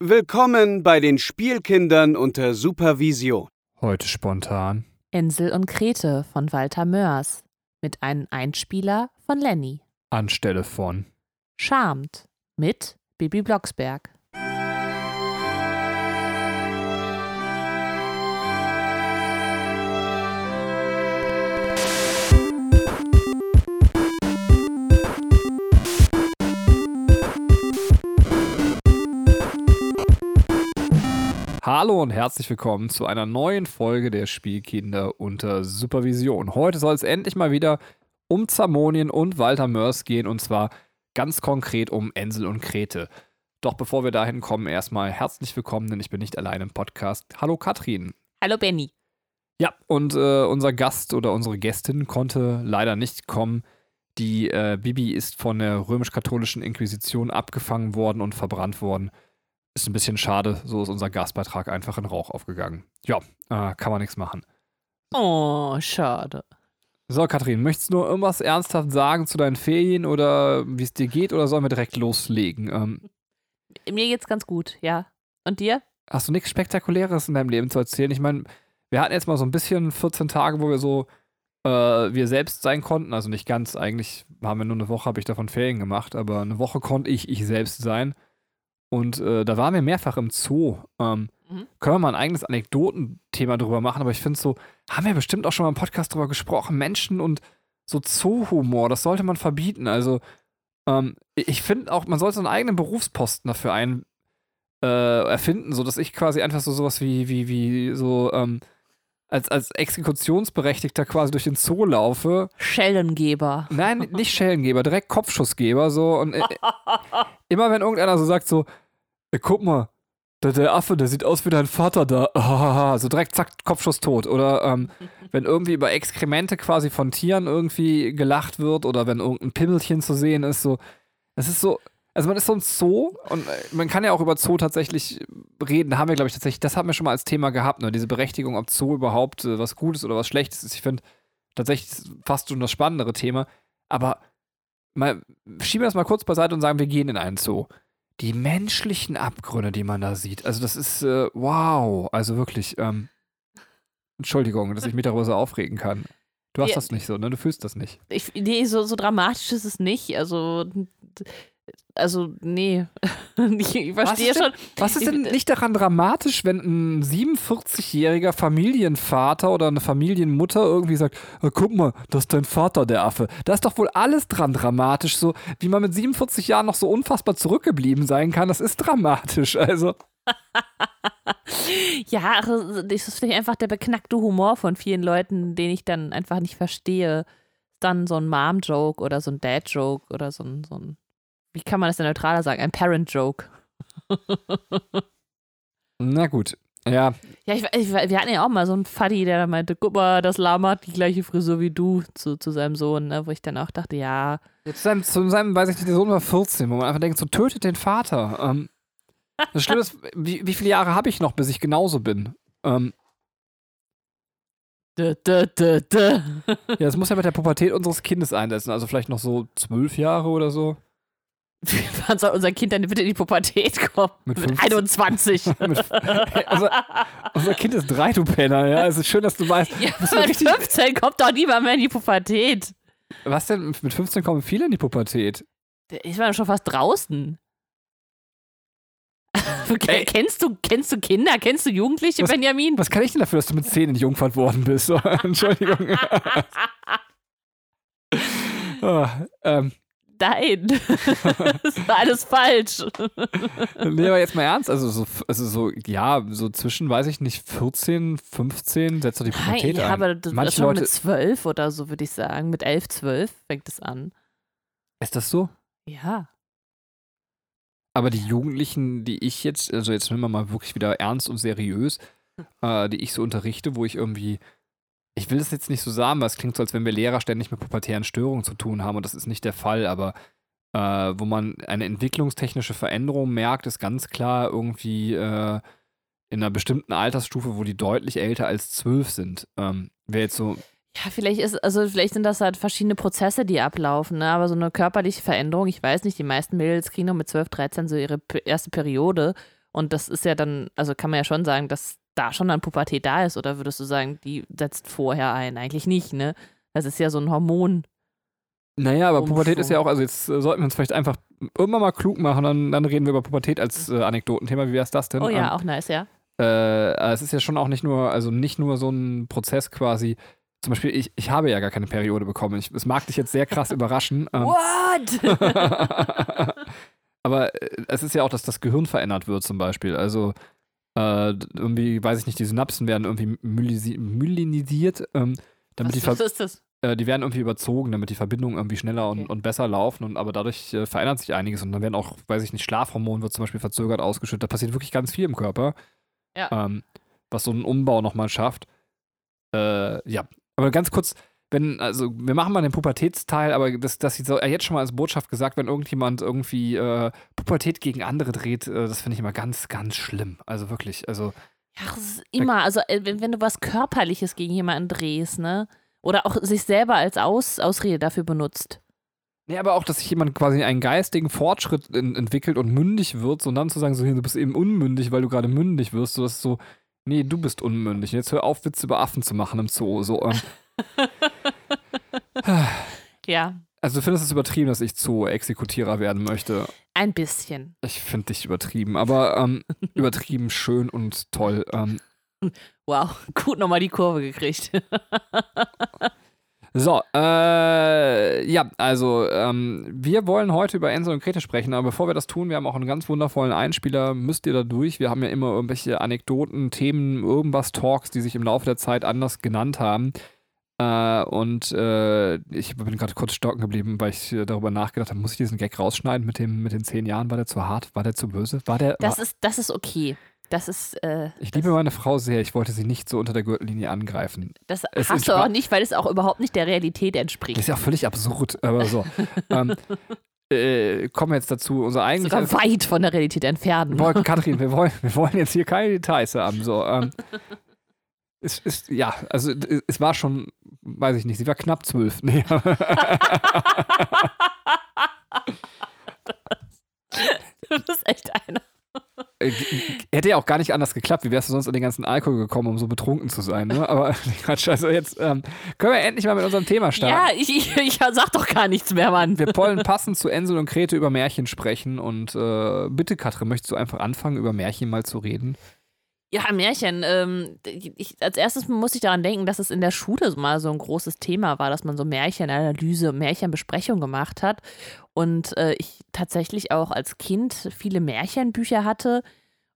Willkommen bei den Spielkindern unter Supervision. Heute spontan. Ensel und Grete von Walter Mörs mit einem Einspieler von Lenny. Anstelle von. Charmed mit Bibi Blocksberg. Hallo und herzlich willkommen zu einer neuen Folge der Spielkinder unter Supervision. Heute soll es endlich mal wieder um Zamonien und Walter Mörs gehen und zwar ganz konkret um Ensel und Krete. Doch bevor wir dahin kommen, erstmal herzlich willkommen, denn ich bin nicht allein im Podcast. Hallo Katrin. Hallo Benny. Ja, und äh, unser Gast oder unsere Gästin konnte leider nicht kommen. Die äh, Bibi ist von der römisch-katholischen Inquisition abgefangen worden und verbrannt worden. Ist ein bisschen schade, so ist unser Gastbeitrag einfach in Rauch aufgegangen. Ja, äh, kann man nichts machen. Oh, schade. So, Katrin, möchtest du nur irgendwas ernsthaft sagen zu deinen Ferien oder wie es dir geht oder sollen wir direkt loslegen? Ähm, Mir geht's ganz gut, ja. Und dir? hast du nichts Spektakuläres in deinem Leben zu erzählen? Ich meine, wir hatten jetzt mal so ein bisschen 14 Tage, wo wir so äh, wir selbst sein konnten. Also nicht ganz, eigentlich haben wir nur eine Woche, habe ich davon Ferien gemacht, aber eine Woche konnte ich ich selbst sein. Und äh, da waren wir mehrfach im Zoo. Ähm, Mhm. Können wir mal ein eigenes Anekdotenthema drüber machen, aber ich finde so, haben wir bestimmt auch schon mal im Podcast drüber gesprochen, Menschen und so Zoo-Humor, das sollte man verbieten. Also, ähm, ich finde auch, man sollte so einen eigenen Berufsposten dafür ein, äh, erfinden, sodass ich quasi einfach so sowas wie, wie, wie so, ähm, als, als Exekutionsberechtigter quasi durch den Zoo laufe. Schellengeber. Nein, nicht Schellengeber, direkt Kopfschussgeber, so. Und äh, immer wenn irgendeiner so sagt, so, "Ey, guck mal, der, der Affe, der sieht aus wie dein Vater da. So direkt zack, Kopfschuss tot. Oder ähm, wenn irgendwie über Exkremente quasi von Tieren irgendwie gelacht wird oder wenn irgendein Pimmelchen zu sehen ist, so. Es ist so. Also man ist so ein Zoo und äh, man kann ja auch über Zoo tatsächlich reden. Da haben wir, glaube ich, tatsächlich, das haben wir schon mal als Thema gehabt, ne? Diese Berechtigung, ob Zoo überhaupt äh, was Gutes oder was Schlechtes ist. Ich finde tatsächlich ist fast schon das spannendere Thema. Aber mal schieben wir das mal kurz beiseite und sagen, wir gehen in einen Zoo. Die menschlichen Abgründe, die man da sieht, also das ist äh, wow. Also wirklich, ähm, Entschuldigung, dass ich mich darüber so aufregen kann. Du hast Ja. das nicht so, ne? Du fühlst das nicht. Ich, nee, so, so dramatisch ist es nicht. Also, also nee. ich verstehe denn- schon. Was ist denn nicht daran dramatisch, wenn ein 47-jähriger Familienvater oder eine Familienmutter irgendwie sagt, "Äh, guck mal, das ist dein Vater, der Affe. Da ist doch wohl alles dran dramatisch, so wie man mit 47 Jahren noch so unfassbar zurückgeblieben sein kann. Das ist dramatisch, also. Ja, ach, das ist vielleicht einfach der beknackte Humor von vielen Leuten, den ich dann einfach nicht verstehe. Dann so ein Mom-Joke oder so ein Dad-Joke oder so ein, so ein, wie kann man das denn neutraler sagen? Ein Parent-Joke. Na gut. Ja, Ja, ich, ich, wir hatten ja auch mal so einen Fuddy, der meinte, guck mal, das Lama hat die gleiche Frisur wie du zu, zu seinem Sohn, ne? wo ich dann auch dachte, ja, Zu seinem, zu seinem, weiß ich nicht, der Sohn war 14, wo man einfach denkt, so tötet den Vater. Ähm, das Schlimme ist, wie, wie viele Jahre habe ich noch, bis ich genauso bin? Ähm, dö, dö, dö, dö. ja, das muss ja mit der Pubertät unseres Kindes einsetzen, also vielleicht noch so zwölf Jahre oder so. Wann soll unser Kind denn bitte in die Pubertät kommen? Mit Mit 15. 21. Mit- Hey, unser, unser Kind ist drei, du Penner, ja. Es ist schön, dass du weißt. ja, mit richtig- 15 kommt doch niemand mehr in die Pubertät. Was denn? Mit 15 kommen viele in die Pubertät. Ich war schon fast draußen. Ey. kennst, du, kennst du Kinder? Kennst du Jugendliche, Was- Benjamin? Was kann ich denn dafür, dass du mit 10 entjungfert worden bist? Entschuldigung. Ah, ähm, Nein. das war alles falsch. nee, aber jetzt mal ernst. Also so, also so, ja, so zwischen, weiß ich nicht, 14, 15 setzt doch die Nein, Pubertät ja, ein. aber das Manche ist schon Leute- mit 12 oder so, würde ich sagen. Mit 11, 12 fängt es an. Ist das so? Ja. Aber die Jugendlichen, die ich jetzt, also jetzt nehmen wir mal wirklich wieder ernst und seriös, äh, die ich so unterrichte, wo ich irgendwie, ich will das jetzt nicht so sagen, weil es klingt so, als wenn wir Lehrer ständig mit pubertären Störungen zu tun haben und das ist nicht der Fall, aber äh, wo man eine entwicklungstechnische Veränderung merkt, ist ganz klar irgendwie äh, in einer bestimmten Altersstufe, wo die deutlich älter als zwölf sind. Ähm, Wäre jetzt so, Ja, vielleicht ist, also vielleicht sind das halt verschiedene Prozesse, die ablaufen, ne? aber so eine körperliche Veränderung, ich weiß nicht, die meisten Mädels kriegen noch mit 12, 13 so ihre erste Periode Und das ist ja dann, also kann man ja schon sagen, dass da schon dann Pubertät da ist. Oder würdest du sagen, die setzt vorher ein? Eigentlich nicht, ne? Das ist ja so ein Hormon. Naja, aber Umschwung. Pubertät ist ja auch, also jetzt äh, sollten wir uns vielleicht einfach irgendwann mal klug machen, dann, dann reden wir über Pubertät als äh, Anekdotenthema. Wie wäre es das denn? Oh ja, Ähm, auch nice, ja. äh, es ist ja schon auch nicht nur, also nicht nur so ein Prozess quasi. Zum Beispiel, ich, ich habe ja gar keine Periode bekommen. Ich, es mag dich jetzt sehr krass überraschen. Ähm, What? aber äh, es ist ja auch, dass das Gehirn verändert wird, zum Beispiel. Also äh, irgendwie, weiß ich nicht, die Synapsen werden irgendwie mylinisiert, ähm, damit die, Was ist das? äh, die werden irgendwie überzogen, damit die Verbindungen irgendwie schneller und, Okay. und besser laufen. Und aber dadurch äh, verändert sich einiges und dann werden auch, weiß ich nicht, Schlafhormon wird zum Beispiel verzögert ausgeschüttet. Da passiert wirklich ganz viel im Körper. Ja. Ähm, was so einen Umbau nochmal schafft. Äh, ja. Aber ganz kurz, wenn, also wir machen mal den Pubertätsteil, aber das, das so, äh, jetzt schon mal als Botschaft gesagt, wenn irgendjemand irgendwie äh, Pubertät gegen andere dreht, äh, das finde ich immer ganz, ganz schlimm. Also wirklich, also Ja, das ist immer, also äh, wenn, wenn du was Körperliches gegen jemanden drehst, ne? Oder auch sich selber als Aus, Ausrede dafür benutzt. Nee, aber auch, dass sich jemand quasi einen geistigen Fortschritt in, entwickelt und mündig wird, so, und dann zu sagen, so, hier, du bist eben unmündig, weil du gerade mündig wirst, so das ist so, nee, du bist unmündig. Jetzt hör auf, Witze über Affen zu machen im Zoo. So, ähm, Ja, also du findest es übertrieben, dass ich Zoo-Exekutierer werden möchte. ein bisschen. Ich finde dich übertrieben, aber ähm, übertrieben schön und toll. Ähm, Wow, gut nochmal die Kurve gekriegt. So, äh, ja, also ähm, wir wollen heute über Enzo und Grete sprechen, aber bevor wir das tun, wir haben auch einen ganz wundervollen Einspieler, müsst ihr da durch. Wir haben ja immer irgendwelche Anekdoten, Themen, irgendwas Talks, die sich im Laufe der Zeit anders genannt haben. Äh, und äh, ich bin gerade kurz stocken geblieben, weil ich äh, darüber nachgedacht habe, muss ich diesen Gag rausschneiden mit, dem, mit den zehn Jahren? War der zu hart? War der zu böse? War der. Das war, ist, das ist okay. Das ist, äh, ich liebe meine Frau sehr, ich wollte sie nicht so unter der Gürtellinie angreifen. das Es hast du auch nicht, weil es auch überhaupt nicht der Realität Das entspricht. ist ja auch völlig absurd, aber so. ähm, äh, kommen wir jetzt dazu, unser eigentlicher. Sogar weit von der Realität entfernt. Wir wollten, Katrin, wir wollen, wir wollen jetzt hier keine Details haben. So, ähm, es ist, ja, also es war schon, weiß ich nicht, sie war knapp zwölf. Nee. Du bist echt einer. Äh, hätte ja auch gar nicht anders geklappt. Wie wärst du sonst an den ganzen Alkohol gekommen, um so betrunken zu sein? Ne? Aber Quatsch, also jetzt ähm, können wir endlich mal mit unserem Thema starten. Ja, ich, ich, ich sag doch gar nichts mehr, Mann. Wir wollen passend zu Ensel und Grete über Märchen sprechen. Und äh, bitte, Katrin, möchtest du einfach anfangen, über Märchen mal zu reden? Ja, Märchen. Ähm, ich, als erstes muss ich daran denken, dass es in der Schule mal so ein großes Thema war, dass man so Märchenanalyse, Märchenbesprechung gemacht hat. Und äh, ich tatsächlich auch als Kind viele Märchenbücher hatte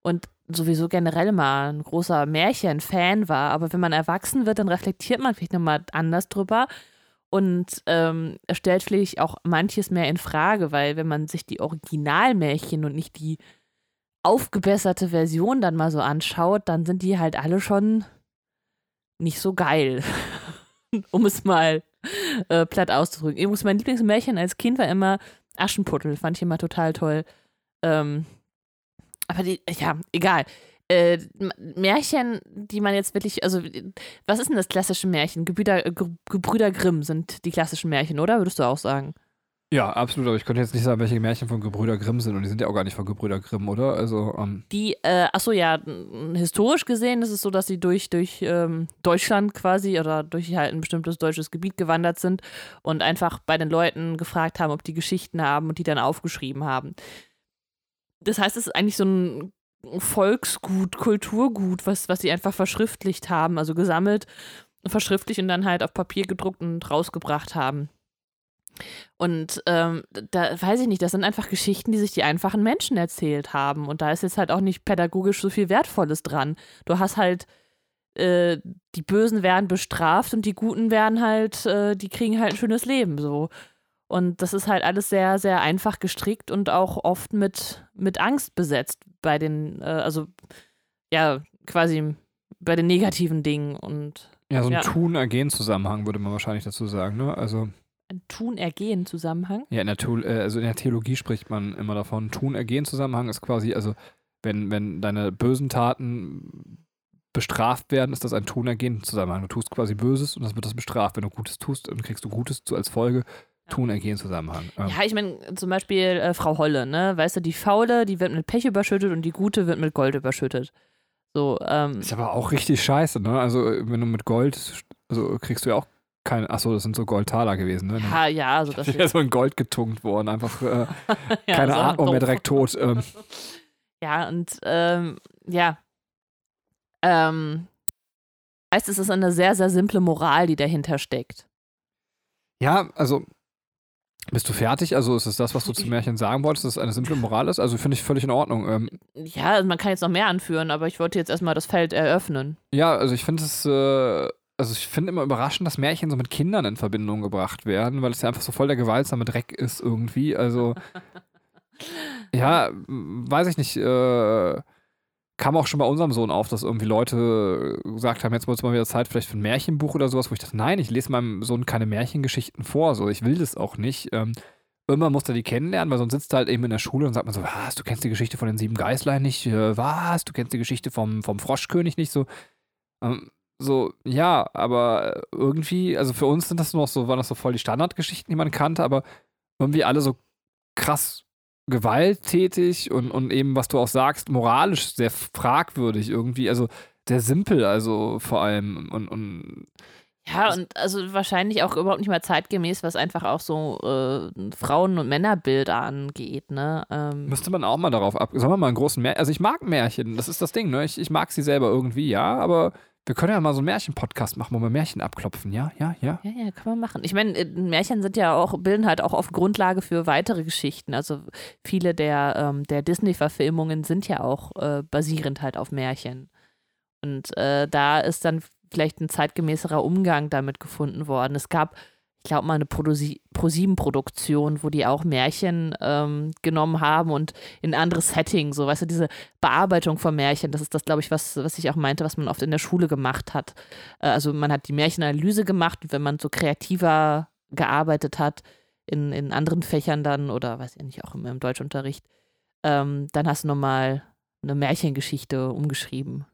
und sowieso generell mal ein großer Märchenfan war. Aber wenn man erwachsen wird, dann reflektiert man vielleicht nochmal anders drüber und ähm, stellt vielleicht auch manches mehr in Frage, weil wenn man sich die Originalmärchen und nicht die aufgebesserte Version dann mal so anschaut, dann sind die halt alle schon nicht so geil. um es mal äh, platt auszudrücken. Übrigens, mein Lieblingsmärchen als Kind war immer Aschenputtel. Fand ich immer total toll. Ähm, aber die, ja, egal. Äh, Märchen, die man jetzt wirklich, also, was ist denn das klassische Märchen? Gebrüder, Ge- Gebrüder Grimm sind die klassischen Märchen, oder? Würdest du auch sagen? Ja, absolut. Aber ich könnte jetzt nicht sagen, welche Märchen von Gebrüder Grimm sind. Und die sind ja auch gar nicht von Gebrüder Grimm, oder? Also, ähm, Die, äh, achso, ja, historisch gesehen ist es so, dass sie durch, durch ähm, Deutschland quasi oder durch halt ein bestimmtes deutsches Gebiet gewandert sind und einfach bei den Leuten gefragt haben, ob die Geschichten haben und die dann aufgeschrieben haben. Das heißt, es ist eigentlich so ein Volksgut, Kulturgut, was, was sie einfach verschriftlicht haben, also gesammelt, verschriftlicht und dann halt auf Papier gedruckt und rausgebracht haben. Und ähm, da weiß ich nicht, das sind einfach Geschichten, die sich die einfachen Menschen erzählt haben. Und da ist jetzt halt auch nicht pädagogisch so viel Wertvolles dran. Du hast halt, äh, die Bösen werden bestraft und die Guten werden halt, äh, die kriegen halt ein schönes Leben so. Und das ist halt alles sehr, sehr einfach gestrickt und auch oft mit, mit Angst besetzt bei den, äh, also ja, quasi bei den negativen Dingen und ja, so ein Ja. Tun-Ergehen-Zusammenhang würde man wahrscheinlich dazu sagen, ne? Also, Tun-Ergehen-Zusammenhang. ja, in der, äh, also in der Theologie spricht man immer davon. Tun-Ergehen-Zusammenhang ist quasi, also, wenn, wenn deine bösen Taten bestraft werden, ist das ein Tun-Ergehen-Zusammenhang. Du tust quasi Böses und das wird das bestraft. Wenn du Gutes tust, dann kriegst du Gutes zu, als Folge. tun, ergehen Zusammenhang. Ähm, Ja, ich meine, zum Beispiel äh, Frau Holle, ne? Weißt du, die Faule, die wird mit Pech überschüttet und die Gute wird mit Gold überschüttet. So, ähm, Ist aber auch richtig scheiße, ne? Also, wenn du mit Gold, also kriegst du ja auch keine, achso, das sind so Goldtaler gewesen, ne? ja, ja, also das Ich wäre so in Gold getunkt worden, einfach äh, ja, keine so Atmung mehr direkt tot. Ähm, Ja, und ähm, ja. Ähm, heißt, es ist eine sehr, sehr simple Moral, die dahinter steckt. ja, also, bist du fertig? Also, ist es das, was du zum Märchen sagen wolltest, dass es eine simple Moral ist? Also, finde ich völlig in Ordnung. Ähm, Ja, also man kann jetzt noch mehr anführen, aber ich wollte jetzt erstmal das Feld eröffnen. Ja, also ich finde es, äh, also ich finde immer überraschend, dass Märchen so mit Kindern in Verbindung gebracht werden, weil es ja einfach so voll der gewaltsame Dreck ist irgendwie. Also, ja, weiß ich nicht, äh, kam auch schon bei unserem Sohn auf, dass irgendwie Leute gesagt haben, jetzt wird es mal wieder Zeit vielleicht für ein Märchenbuch oder sowas, wo ich dachte, nein, ich lese meinem Sohn keine Märchengeschichten vor, so, ich will das auch nicht. Ähm, Irgendwann muss er die kennenlernen, weil sonst sitzt er halt eben in der Schule und sagt man so, was, du kennst die Geschichte von den sieben Geißlein nicht, äh, was, du kennst die Geschichte vom, vom Froschkönig nicht, so, ähm, so, ja, aber irgendwie, also für uns sind das noch so, waren das so voll die Standardgeschichten, die man kannte, aber irgendwie alle so krass gewalttätig und, und eben, was du auch sagst, moralisch sehr fragwürdig irgendwie, also sehr simpel, also vor allem und, und Ja, und also wahrscheinlich auch überhaupt nicht mehr zeitgemäß, was einfach auch so äh, Frauen- und Männerbild angeht, ne? Ähm, Müsste man auch mal darauf ab. Sollen wir mal einen großen Märchen. Also ich mag Märchen, das ist das Ding, ne? Ich, ich mag sie selber irgendwie, ja, aber wir können ja mal so einen Märchen-Podcast machen, wo wir Märchen abklopfen, ja, ja, ja. Ja, ja, kann man machen. Ich meine, äh, Märchen sind ja auch, bilden halt auch oft Grundlage für weitere Geschichten. Also viele der, ähm, der Disney-Verfilmungen sind ja auch äh, basierend halt auf Märchen. Und äh, da ist dann vielleicht ein zeitgemäßerer Umgang damit gefunden worden. Es gab, ich glaube mal, eine ProSieben-Produktion, wo die auch Märchen ähm, genommen haben und in ein anderes Setting, so, weißt du, diese Bearbeitung von Märchen, das ist das, glaube ich, was, was ich auch meinte, was man oft in der Schule gemacht hat. Äh, Also man hat die Märchenanalyse gemacht und wenn man so kreativer gearbeitet hat, in, in anderen Fächern dann oder weiß ich nicht, auch im, im Deutschunterricht, ähm, dann hast du nochmal eine Märchengeschichte umgeschrieben.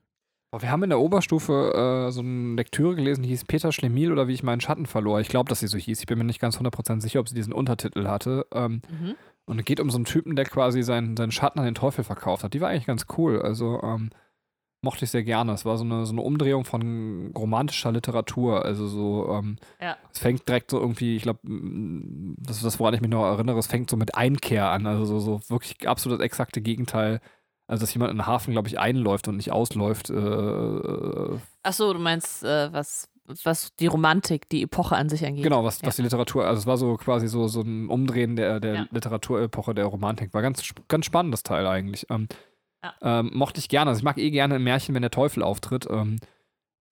Wir haben in der Oberstufe äh, so eine Lektüre gelesen, die hieß Peter Schlemiel oder wie ich meinen Schatten verlor. Ich glaube, dass sie so hieß. Ich bin mir nicht ganz 100% sicher, ob sie diesen Untertitel hatte. Ähm, Mhm. und es geht um so einen Typen, der quasi seinen, seinen Schatten an den Teufel verkauft hat. Die war eigentlich ganz cool. Also ähm, mochte ich sehr gerne. Es war so eine, so eine Umdrehung von romantischer Literatur. Also so, ähm, Ja. es fängt direkt so irgendwie, ich glaube, das ist das, woran ich mich noch erinnere, es fängt so mit Einkehr an. Also so, so wirklich absolut das exakte Gegenteil. Also, dass jemand in den Hafen, glaube ich, einläuft und nicht ausläuft. Äh, äh, Achso, du meinst, äh, was, was die Romantik, die Epoche an sich angeht. genau, was, Ja. was die Literatur, also es war so quasi so, so ein Umdrehen der, der Ja. Literaturepoche der Romantik. War ganz, ganz spannendes Teil eigentlich. Ähm, Ja. ähm, mochte ich gerne. Also ich mag eh gerne Märchen, wenn der Teufel auftritt. Ähm,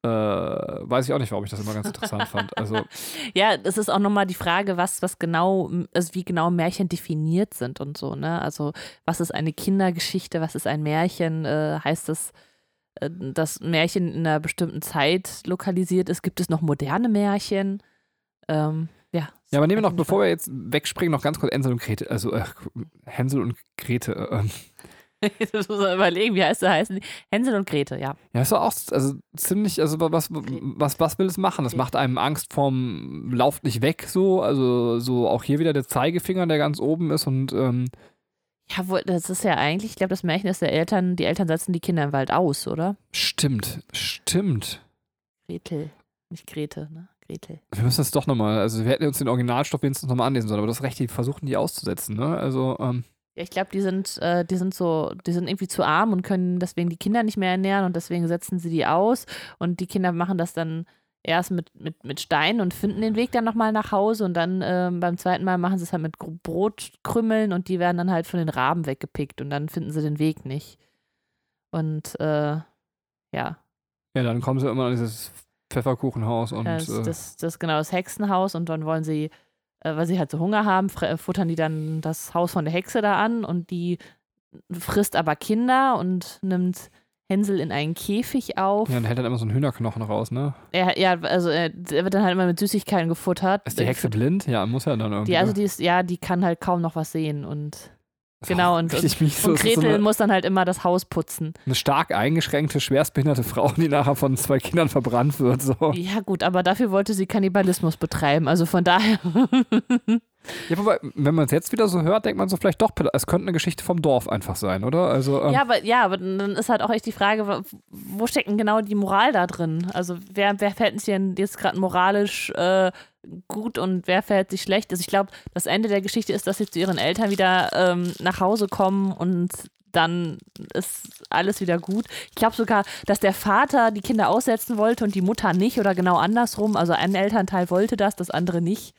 äh, weiß ich auch nicht, warum ich das immer ganz interessant fand. Also, Ja, es ist auch nochmal die Frage, was, was genau, also wie genau Märchen definiert sind und so, ne? Also, was ist eine Kindergeschichte, was ist ein Märchen? Äh, heißt es, äh, dass Märchen in einer bestimmten Zeit lokalisiert ist? Gibt es noch moderne Märchen? Ähm, ja. ja, aber nehmen wir noch, bevor wir jetzt wegspringen, noch ganz kurz Hänsel und Grete, also äh, Hänsel und Grete. Das muss man überlegen, wie heißt der heißen? Hänsel und Grete, ja. Ja, ist doch auch also ziemlich, also was, was, was will es machen? Das macht einem Angst vorm Lauft nicht weg so, also so auch hier wieder der Zeigefinger, der ganz oben ist und ähm, Ja, wo, das ist ja eigentlich, ich glaube, das Märchen ist der Eltern, die Eltern setzen die Kinder im Wald aus, oder? stimmt, stimmt. Gretel, nicht Grete, ne? Gretel. Wir müssen das doch nochmal, also wir hätten uns den Originalstoff wenigstens nochmal anlesen sollen, aber das Recht, die versuchen die auszusetzen, ne? Also, ähm, Ja, ich glaube, die sind, äh, die sind so, die sind irgendwie zu arm und können deswegen die Kinder nicht mehr ernähren und deswegen setzen sie die aus. Und die Kinder machen das dann erst mit, mit, mit Steinen und finden den Weg dann nochmal nach Hause. Und dann ähm, beim zweiten Mal machen sie es halt mit Brotkrümmeln und die werden dann halt von den Raben weggepickt und dann finden sie den Weg nicht. Und äh, ja, ja, dann kommen sie immer an dieses Pfefferkuchenhaus und das, äh, das, das ist genau das Hexenhaus und dann wollen sie, äh, weil sie halt so Hunger haben, fre- futtern die dann das Haus von der Hexe da an und die frisst aber Kinder und nimmt Hänsel in einen Käfig auf. ja, und hält dann immer so einen Hühnerknochen raus, ne? Er, ja, also er, er wird dann halt immer mit Süßigkeiten gefuttert. Ist die Hexe blind? Ja, muss ja dann irgendwie. Die, also die ist, ja, die kann halt kaum noch was sehen und Genau, und, Richtig mies. Und ist so Gretel eine, muss dann halt immer das Haus putzen. eine stark eingeschränkte, schwerstbehinderte Frau, die nachher von zwei Kindern verbrannt wird. So. Ja, gut, aber dafür wollte sie Kannibalismus betreiben. Also von daher. Ja, wobei, wenn man es jetzt wieder so hört, denkt man so vielleicht doch, es könnte eine Geschichte vom Dorf einfach sein, oder? Also, ähm, ja, aber, ja, aber dann ist halt auch echt die Frage, wo steckt denn genau die Moral da drin? Also wer, wer fällt sich denn jetzt gerade moralisch äh, gut und wer fällt sich schlecht? Also ich glaube, das Ende der Geschichte ist, dass sie zu ihren Eltern wieder ähm, nach Hause kommen und dann ist alles wieder gut. Ich glaube sogar, dass der Vater die Kinder aussetzen wollte und die Mutter nicht oder genau andersrum. Also ein Elternteil wollte das, das andere nicht.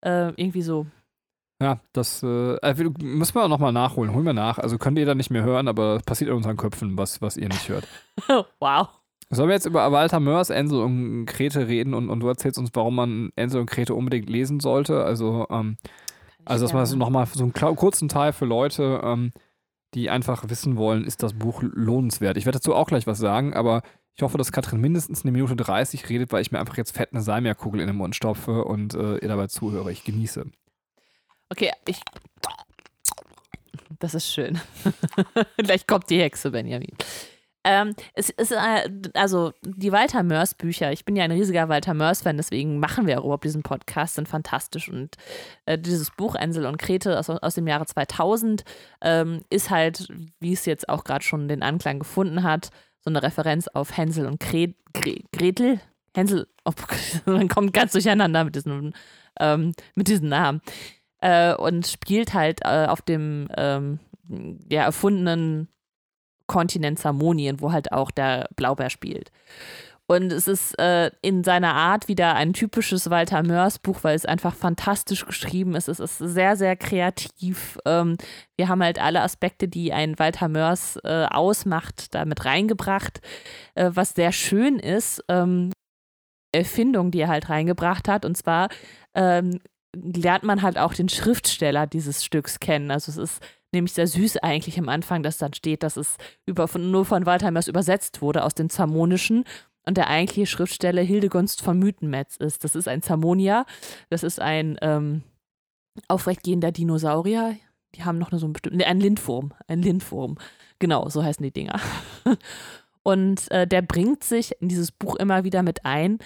Äh, irgendwie so. Ja, das äh, äh, müssen wir auch nochmal nachholen. Holen wir nach. Also könnt ihr da nicht mehr hören, aber es passiert in unseren Köpfen, was, was ihr nicht hört. wow. Sollen wir jetzt über Walter Mörs, Ensel und Grete reden und, und du erzählst uns, warum man Ensel und Grete unbedingt lesen sollte? Also, ähm, also dass man so nochmal so einen kurzen Teil für Leute, ähm, die einfach wissen wollen, ist das Buch lohnenswert. Ich werde dazu auch gleich was sagen, aber ich hoffe, dass Katrin mindestens eine Minute 30 redet, weil ich mir einfach jetzt fett eine Salmiakkugel in den Mund stopfe und äh, ihr dabei zuhöre. Ich genieße. Okay, ich. Das ist schön. Gleich kommt die Hexe, Benjamin. Ähm, es ist, äh, also die Walter Mörs Bücher, ich bin ja ein riesiger Walter Mörs-Fan, deswegen machen wir auch überhaupt diesen Podcast, sind fantastisch. Und äh, dieses Buch Ensel und Grete aus, aus dem Jahre 2000 ähm, ist halt, wie es jetzt auch gerade schon den Anklang gefunden hat, so eine Referenz auf Hänsel und Gre Gre Gretel. Hänsel, oh, man kommt ganz durcheinander mit diesen, ähm, mit diesen Namen äh, und spielt halt äh, auf dem ähm, ja, erfundenen Kontinent Samonien, wo halt auch der Blaubeer spielt. Und es ist äh, in seiner Art wieder ein typisches Walter Mörs Buch, weil es einfach fantastisch geschrieben ist. Es ist sehr, sehr kreativ. Ähm, wir haben halt alle Aspekte, die ein Walter Mörs äh, ausmacht, damit reingebracht. Äh, was sehr schön ist, ähm, Erfindung, die er halt reingebracht hat. Und zwar ähm, lernt man halt auch den Schriftsteller dieses Stücks kennen. Also es ist nämlich sehr süß eigentlich am Anfang, dass dann steht, dass es über, von, nur von Walter Mörs übersetzt wurde aus dem Zamonischen und der eigentliche Schriftsteller Hildegunst von Mythenmetz ist. Das ist ein Zamonier, das ist ein ähm, aufrechtgehender Dinosaurier. Die haben noch so einen bestimmten, ein Lindwurm, ein Lindwurm. Genau, so heißen die Dinger. Und äh, der bringt sich in dieses Buch immer wieder mit ein,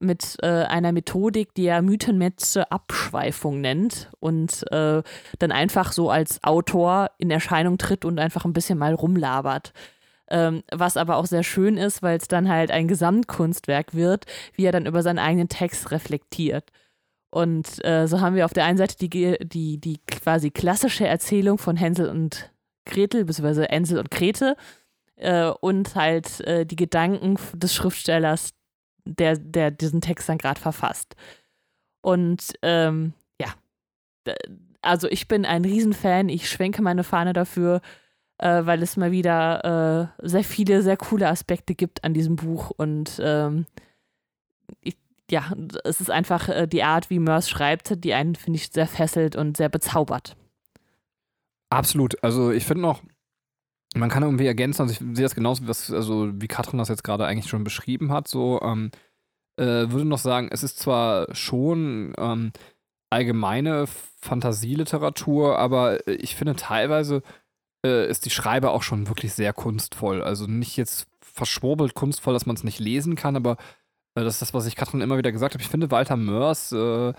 mit äh, einer Methodik, die er Mythenmetze Abschweifung nennt und äh, dann einfach so als Autor in Erscheinung tritt und einfach ein bisschen mal rumlabert. Ähm, was aber auch sehr schön ist, weil es dann halt ein Gesamtkunstwerk wird, wie er dann über seinen eigenen Text reflektiert. Und äh, so haben wir auf der einen Seite die, die, die quasi klassische Erzählung von Hänsel und Gretel, beziehungsweise Ensel und Grete, äh, und halt äh, die Gedanken des Schriftstellers, der, der diesen Text dann gerade verfasst. Und ähm, ja, also ich bin ein Riesenfan, ich schwenke meine Fahne dafür, äh, weil es mal wieder äh, sehr viele, sehr coole Aspekte gibt an diesem Buch und ähm, ich, ja, es ist einfach äh, die Art, wie Mörs schreibt, die einen, finde ich, sehr fesselt und sehr bezaubert. Absolut. Also ich finde noch, man kann irgendwie ergänzen, also ich sehe das genauso, wie, das, also wie Katrin das jetzt gerade eigentlich schon beschrieben hat, so ähm, äh, würde noch sagen, es ist zwar schon ähm, allgemeine Fantasieliteratur, aber äh, ich finde teilweise äh, ist die Schreibe auch schon wirklich sehr kunstvoll. Also nicht jetzt verschwurbelt kunstvoll, dass man es nicht lesen kann, aber äh, das ist das, was ich Katrin immer wieder gesagt habe. Ich finde, Walter Mörs äh,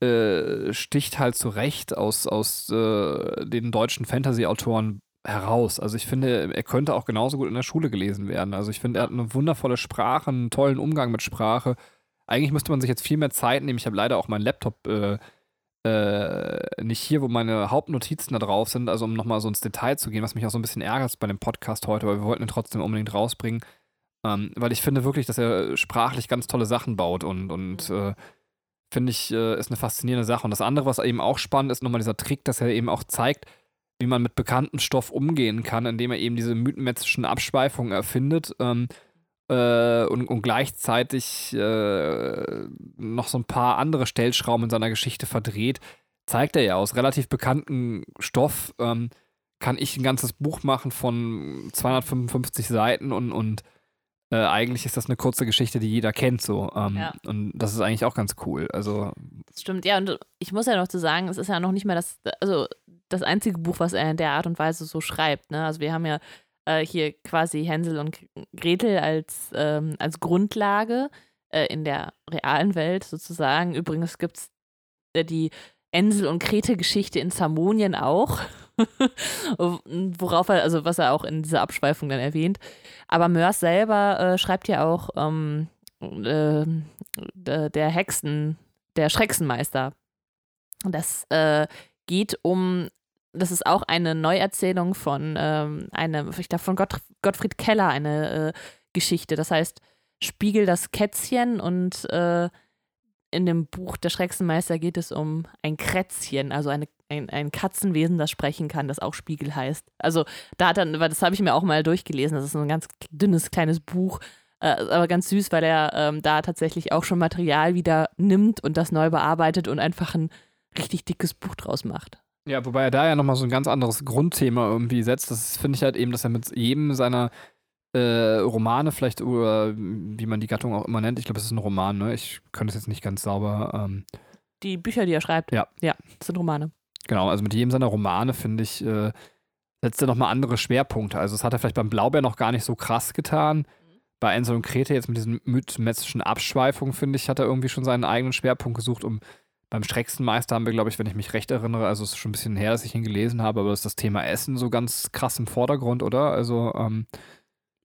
äh, sticht halt zu Recht aus, aus den deutschen Fantasy-Autoren heraus. Also ich finde, er könnte auch genauso gut in der Schule gelesen werden. Also ich finde, er hat eine wundervolle Sprache, einen tollen Umgang mit Sprache. Eigentlich müsste man sich jetzt viel mehr Zeit nehmen. Ich habe leider auch meinen Laptop äh, äh, nicht hier, wo meine Hauptnotizen da drauf sind, also um nochmal so ins Detail zu gehen, was mich auch so ein bisschen ärgert bei dem Podcast heute, weil wir wollten ihn trotzdem unbedingt rausbringen. Ähm, weil ich finde wirklich, dass er sprachlich ganz tolle Sachen baut und, und äh, finde ich, äh, ist eine faszinierende Sache. Und das andere, was eben auch spannend ist, nochmal dieser Trick, dass er eben auch zeigt, wie man mit bekanntem Stoff umgehen kann, indem er eben diese mythenmetzischen Abschweifungen erfindet ähm, äh, und, und gleichzeitig äh, noch so ein paar andere Stellschrauben in seiner Geschichte verdreht, zeigt er ja aus relativ bekanntem Stoff, ähm, kann ich ein ganzes Buch machen von 255 Seiten und, und äh, eigentlich ist das eine kurze Geschichte, die jeder kennt so. Ähm, Ja. Und das ist eigentlich auch ganz cool. Also Das stimmt, ja, und ich muss ja noch zu sagen, es ist ja noch nicht mal das, also das einzige Buch, was er in der Art und Weise so schreibt. Ne? Also wir haben ja äh, hier quasi Hänsel und Gretel als, ähm, als Grundlage äh, in der realen Welt sozusagen. Übrigens gibt es äh, die Ensel- und Grete-Geschichte in Zamonien auch. Worauf er, also was er auch in dieser Abschweifung dann erwähnt. Aber Mörs selber äh, schreibt ja auch ähm, äh, der Hexen, der Schrecksenmeister. Das äh, geht um, das ist auch eine Neuerzählung von ähm, einem, ich glaube von Gott, Gottfried Keller, eine äh, Geschichte. Das heißt, Spiegel das Kätzchen und äh, in dem Buch Der Schrecksenmeister geht es um ein Krätzchen, also eine, ein, ein Katzenwesen, das sprechen kann, das auch Spiegel heißt. Also da hat dann, das habe ich mir auch mal durchgelesen, das ist ein ganz dünnes, kleines Buch, äh, aber ganz süß, weil er ähm, da tatsächlich auch schon Material wieder nimmt und das neu bearbeitet und einfach ein richtig dickes Buch draus macht. Ja, wobei er da ja nochmal so ein ganz anderes Grundthema irgendwie setzt. Das finde ich halt eben, dass er mit jedem seiner äh, Romane vielleicht oder wie man die Gattung auch immer nennt. Ich glaube, es ist ein Roman, ne? Ich könnte es jetzt nicht ganz sauber. Ähm, die Bücher, die er schreibt. Ja. Ja, das sind Romane. Genau, also mit jedem seiner Romane, finde ich, äh, setzt er nochmal andere Schwerpunkte. Also, das hat er vielleicht beim Blaubeer noch gar nicht so krass getan. Bei Ensel und Krete jetzt mit diesen mythmäßischen Abschweifungen, finde ich, hat er irgendwie schon seinen eigenen Schwerpunkt gesucht. Um, beim Schreckstenmeister haben wir, glaube ich, wenn ich mich recht erinnere, also es ist schon ein bisschen her, dass ich ihn gelesen habe, aber ist das Thema Essen so ganz krass im Vordergrund, oder? Also, ähm,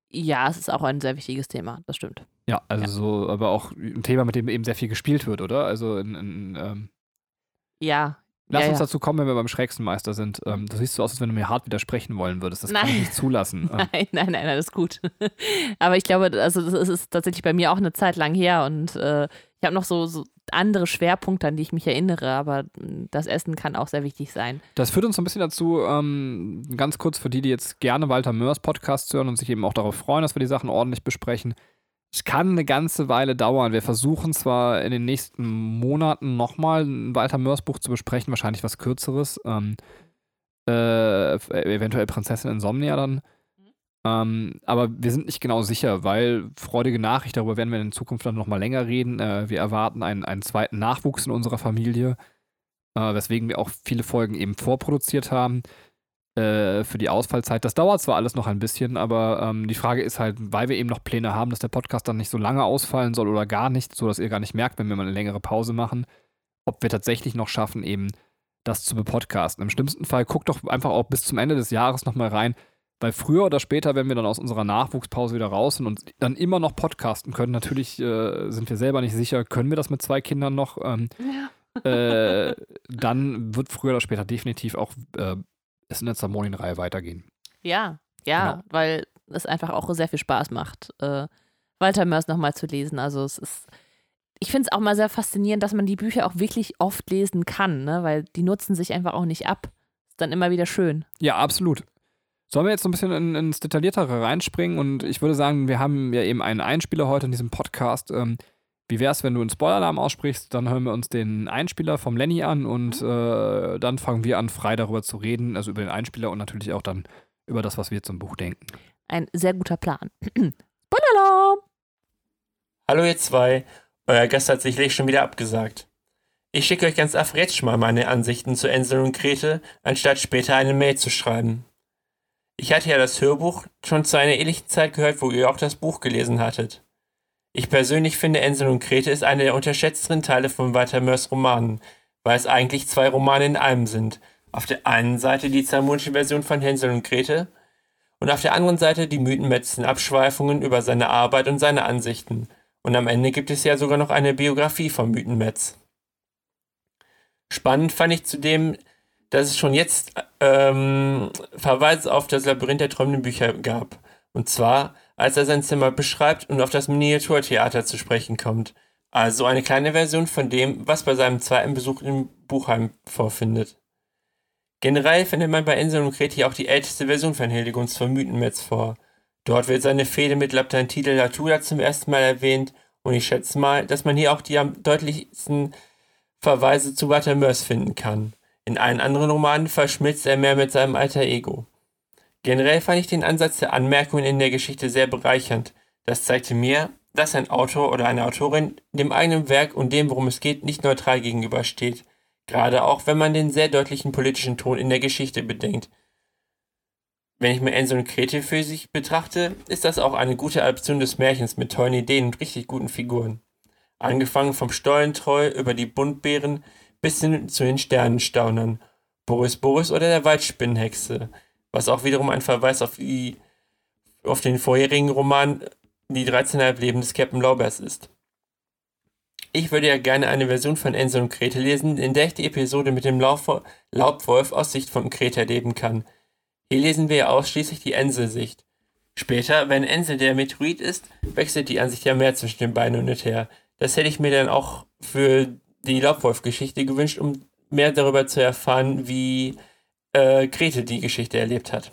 ja, es ist auch ein sehr wichtiges Thema, das stimmt. Ja, also ja. so, aber auch ein Thema, mit dem eben sehr viel gespielt wird, oder? Also in, in ähm ja. Lass ja, uns ja. dazu kommen, wenn wir beim Schreckstenmeister sind. Ähm, du siehst so aus, als wenn du mir hart widersprechen wollen würdest. Das nein. kann ich nicht zulassen. nein, nein, nein, alles gut. aber ich glaube, also das ist tatsächlich bei mir auch eine Zeit lang her und äh, ich habe noch so, so andere Schwerpunkte, an die ich mich erinnere, aber das Essen kann auch sehr wichtig sein. Das führt uns so ein bisschen dazu, ähm, ganz kurz für die, die jetzt gerne Walter Mörs Podcast hören und sich eben auch darauf freuen, dass wir die Sachen ordentlich besprechen. Es kann eine ganze Weile dauern. Wir versuchen zwar in den nächsten Monaten nochmal ein Walter Mörs Buch zu besprechen, wahrscheinlich was Kürzeres. Ähm, äh, eventuell Prinzessin Insomnia dann. Ähm, aber wir sind nicht genau sicher, weil freudige Nachricht, darüber werden wir in Zukunft dann nochmal länger reden. Äh, wir erwarten einen, einen zweiten Nachwuchs in unserer Familie, äh, weswegen wir auch viele Folgen eben vorproduziert haben äh, für die Ausfallzeit. Das dauert zwar alles noch ein bisschen, aber ähm, die Frage ist halt, weil wir eben noch Pläne haben, dass der Podcast dann nicht so lange ausfallen soll oder gar nicht, sodass ihr gar nicht merkt, wenn wir mal eine längere Pause machen, ob wir tatsächlich noch schaffen, eben das zu bepodcasten. Im schlimmsten Fall guckt doch einfach auch bis zum Ende des Jahres nochmal rein, weil früher oder später, wenn wir dann aus unserer Nachwuchspause wieder raus sind und dann immer noch podcasten können, natürlich äh, sind wir selber nicht sicher, können wir das mit zwei Kindern noch, ähm, Ja. äh, dann wird früher oder später definitiv auch äh, es in der Zamonin-Reihe weitergehen. Ja, ja, Genau. weil es einfach auch sehr viel Spaß macht, äh, Walter Mörs nochmal zu lesen. Also es ist, ich finde es auch mal sehr faszinierend, dass man die Bücher auch wirklich oft lesen kann, ne? weil die nutzen sich einfach auch nicht ab. Ist dann immer wieder schön. Ja, absolut. Sollen wir jetzt so ein bisschen in, ins Detailliertere reinspringen? Und ich würde sagen, wir haben ja eben einen Einspieler heute in diesem Podcast. Ähm, wie wäre es, wenn du einen Spoiler-Alarm aussprichst? Dann hören wir uns den Einspieler vom Lenny an und äh, dann fangen wir an, frei darüber zu reden, also über den Einspieler und natürlich auch dann über das, was wir zum Buch denken. Ein sehr guter Plan. Spoiler-Alarm! Hallo ihr zwei, euer Gast hat sicherlich schon wieder abgesagt. Ich schicke euch ganz affretsch mal meine Ansichten zu Ensel und Grete, anstatt später eine Mail zu schreiben. Ich hatte ja das Hörbuch schon zu einer ähnlichen Zeit gehört, wo ihr auch das Buch gelesen hattet. Ich persönlich finde Ensel und Grete ist einer der unterschätzteren Teile von Walter Mörs Romanen, weil es eigentlich zwei Romane in einem sind. Auf der einen Seite die zamonische Version von Hänsel und Grete und auf der anderen Seite die mythenmäßigen Abschweifungen über seine Arbeit und seine Ansichten. Und am Ende gibt es ja sogar noch eine Biografie von Mythenmetz. Spannend fand ich zudem, dass es schon jetzt ähm, Verweise auf das Labyrinth der träumenden Bücher gab. Und zwar, als er sein Zimmer beschreibt und auf das Miniaturtheater zu sprechen kommt. Also eine kleine Version von dem, was bei seinem zweiten Besuch im Buchheim vorfindet. Generell findet man bei Insel und Kreti auch die älteste Version von Hildegunst von Mythenmetz vor. Dort wird seine Fehde mit Laptantide Latuda zum ersten Mal erwähnt und ich schätze mal, dass man hier auch die am deutlichsten Verweise zu Walter Mörs finden kann. In allen anderen Romanen verschmilzt er mehr mit seinem alter Ego. Generell fand ich den Ansatz der Anmerkungen in der Geschichte sehr bereichernd. Das zeigte mir, dass ein Autor oder eine Autorin dem eigenen Werk und dem, worum es geht, nicht neutral gegenübersteht. Gerade auch, wenn man den sehr deutlichen politischen Ton in der Geschichte bedenkt. Wenn ich mir Enzo und Grete für sich betrachte, ist das auch eine gute Adaption des Märchens mit tollen Ideen und richtig guten Figuren. Angefangen vom Stollentreu über die Buntbären bis hin zu den Sternenstaunern, Boris Boris oder der Waldspinnenhexe, was auch wiederum ein Verweis auf, die, auf den vorherigen Roman Die 13,5 Leben des Captain Laubers ist. Ich würde ja gerne eine Version von Enzo und Grete lesen, in der ich die Episode mit dem Laubwolf aus Sicht von Grete erleben kann. Hier lesen wir ja ausschließlich die Ensel-Sicht. Später, wenn Ensel der Meteorit ist, wechselt die Ansicht ja mehr zwischen den beiden und und her. Das hätte ich mir dann auch für die Laubwolf-Geschichte gewünscht, um mehr darüber zu erfahren, wie äh, Grete die Geschichte erlebt hat.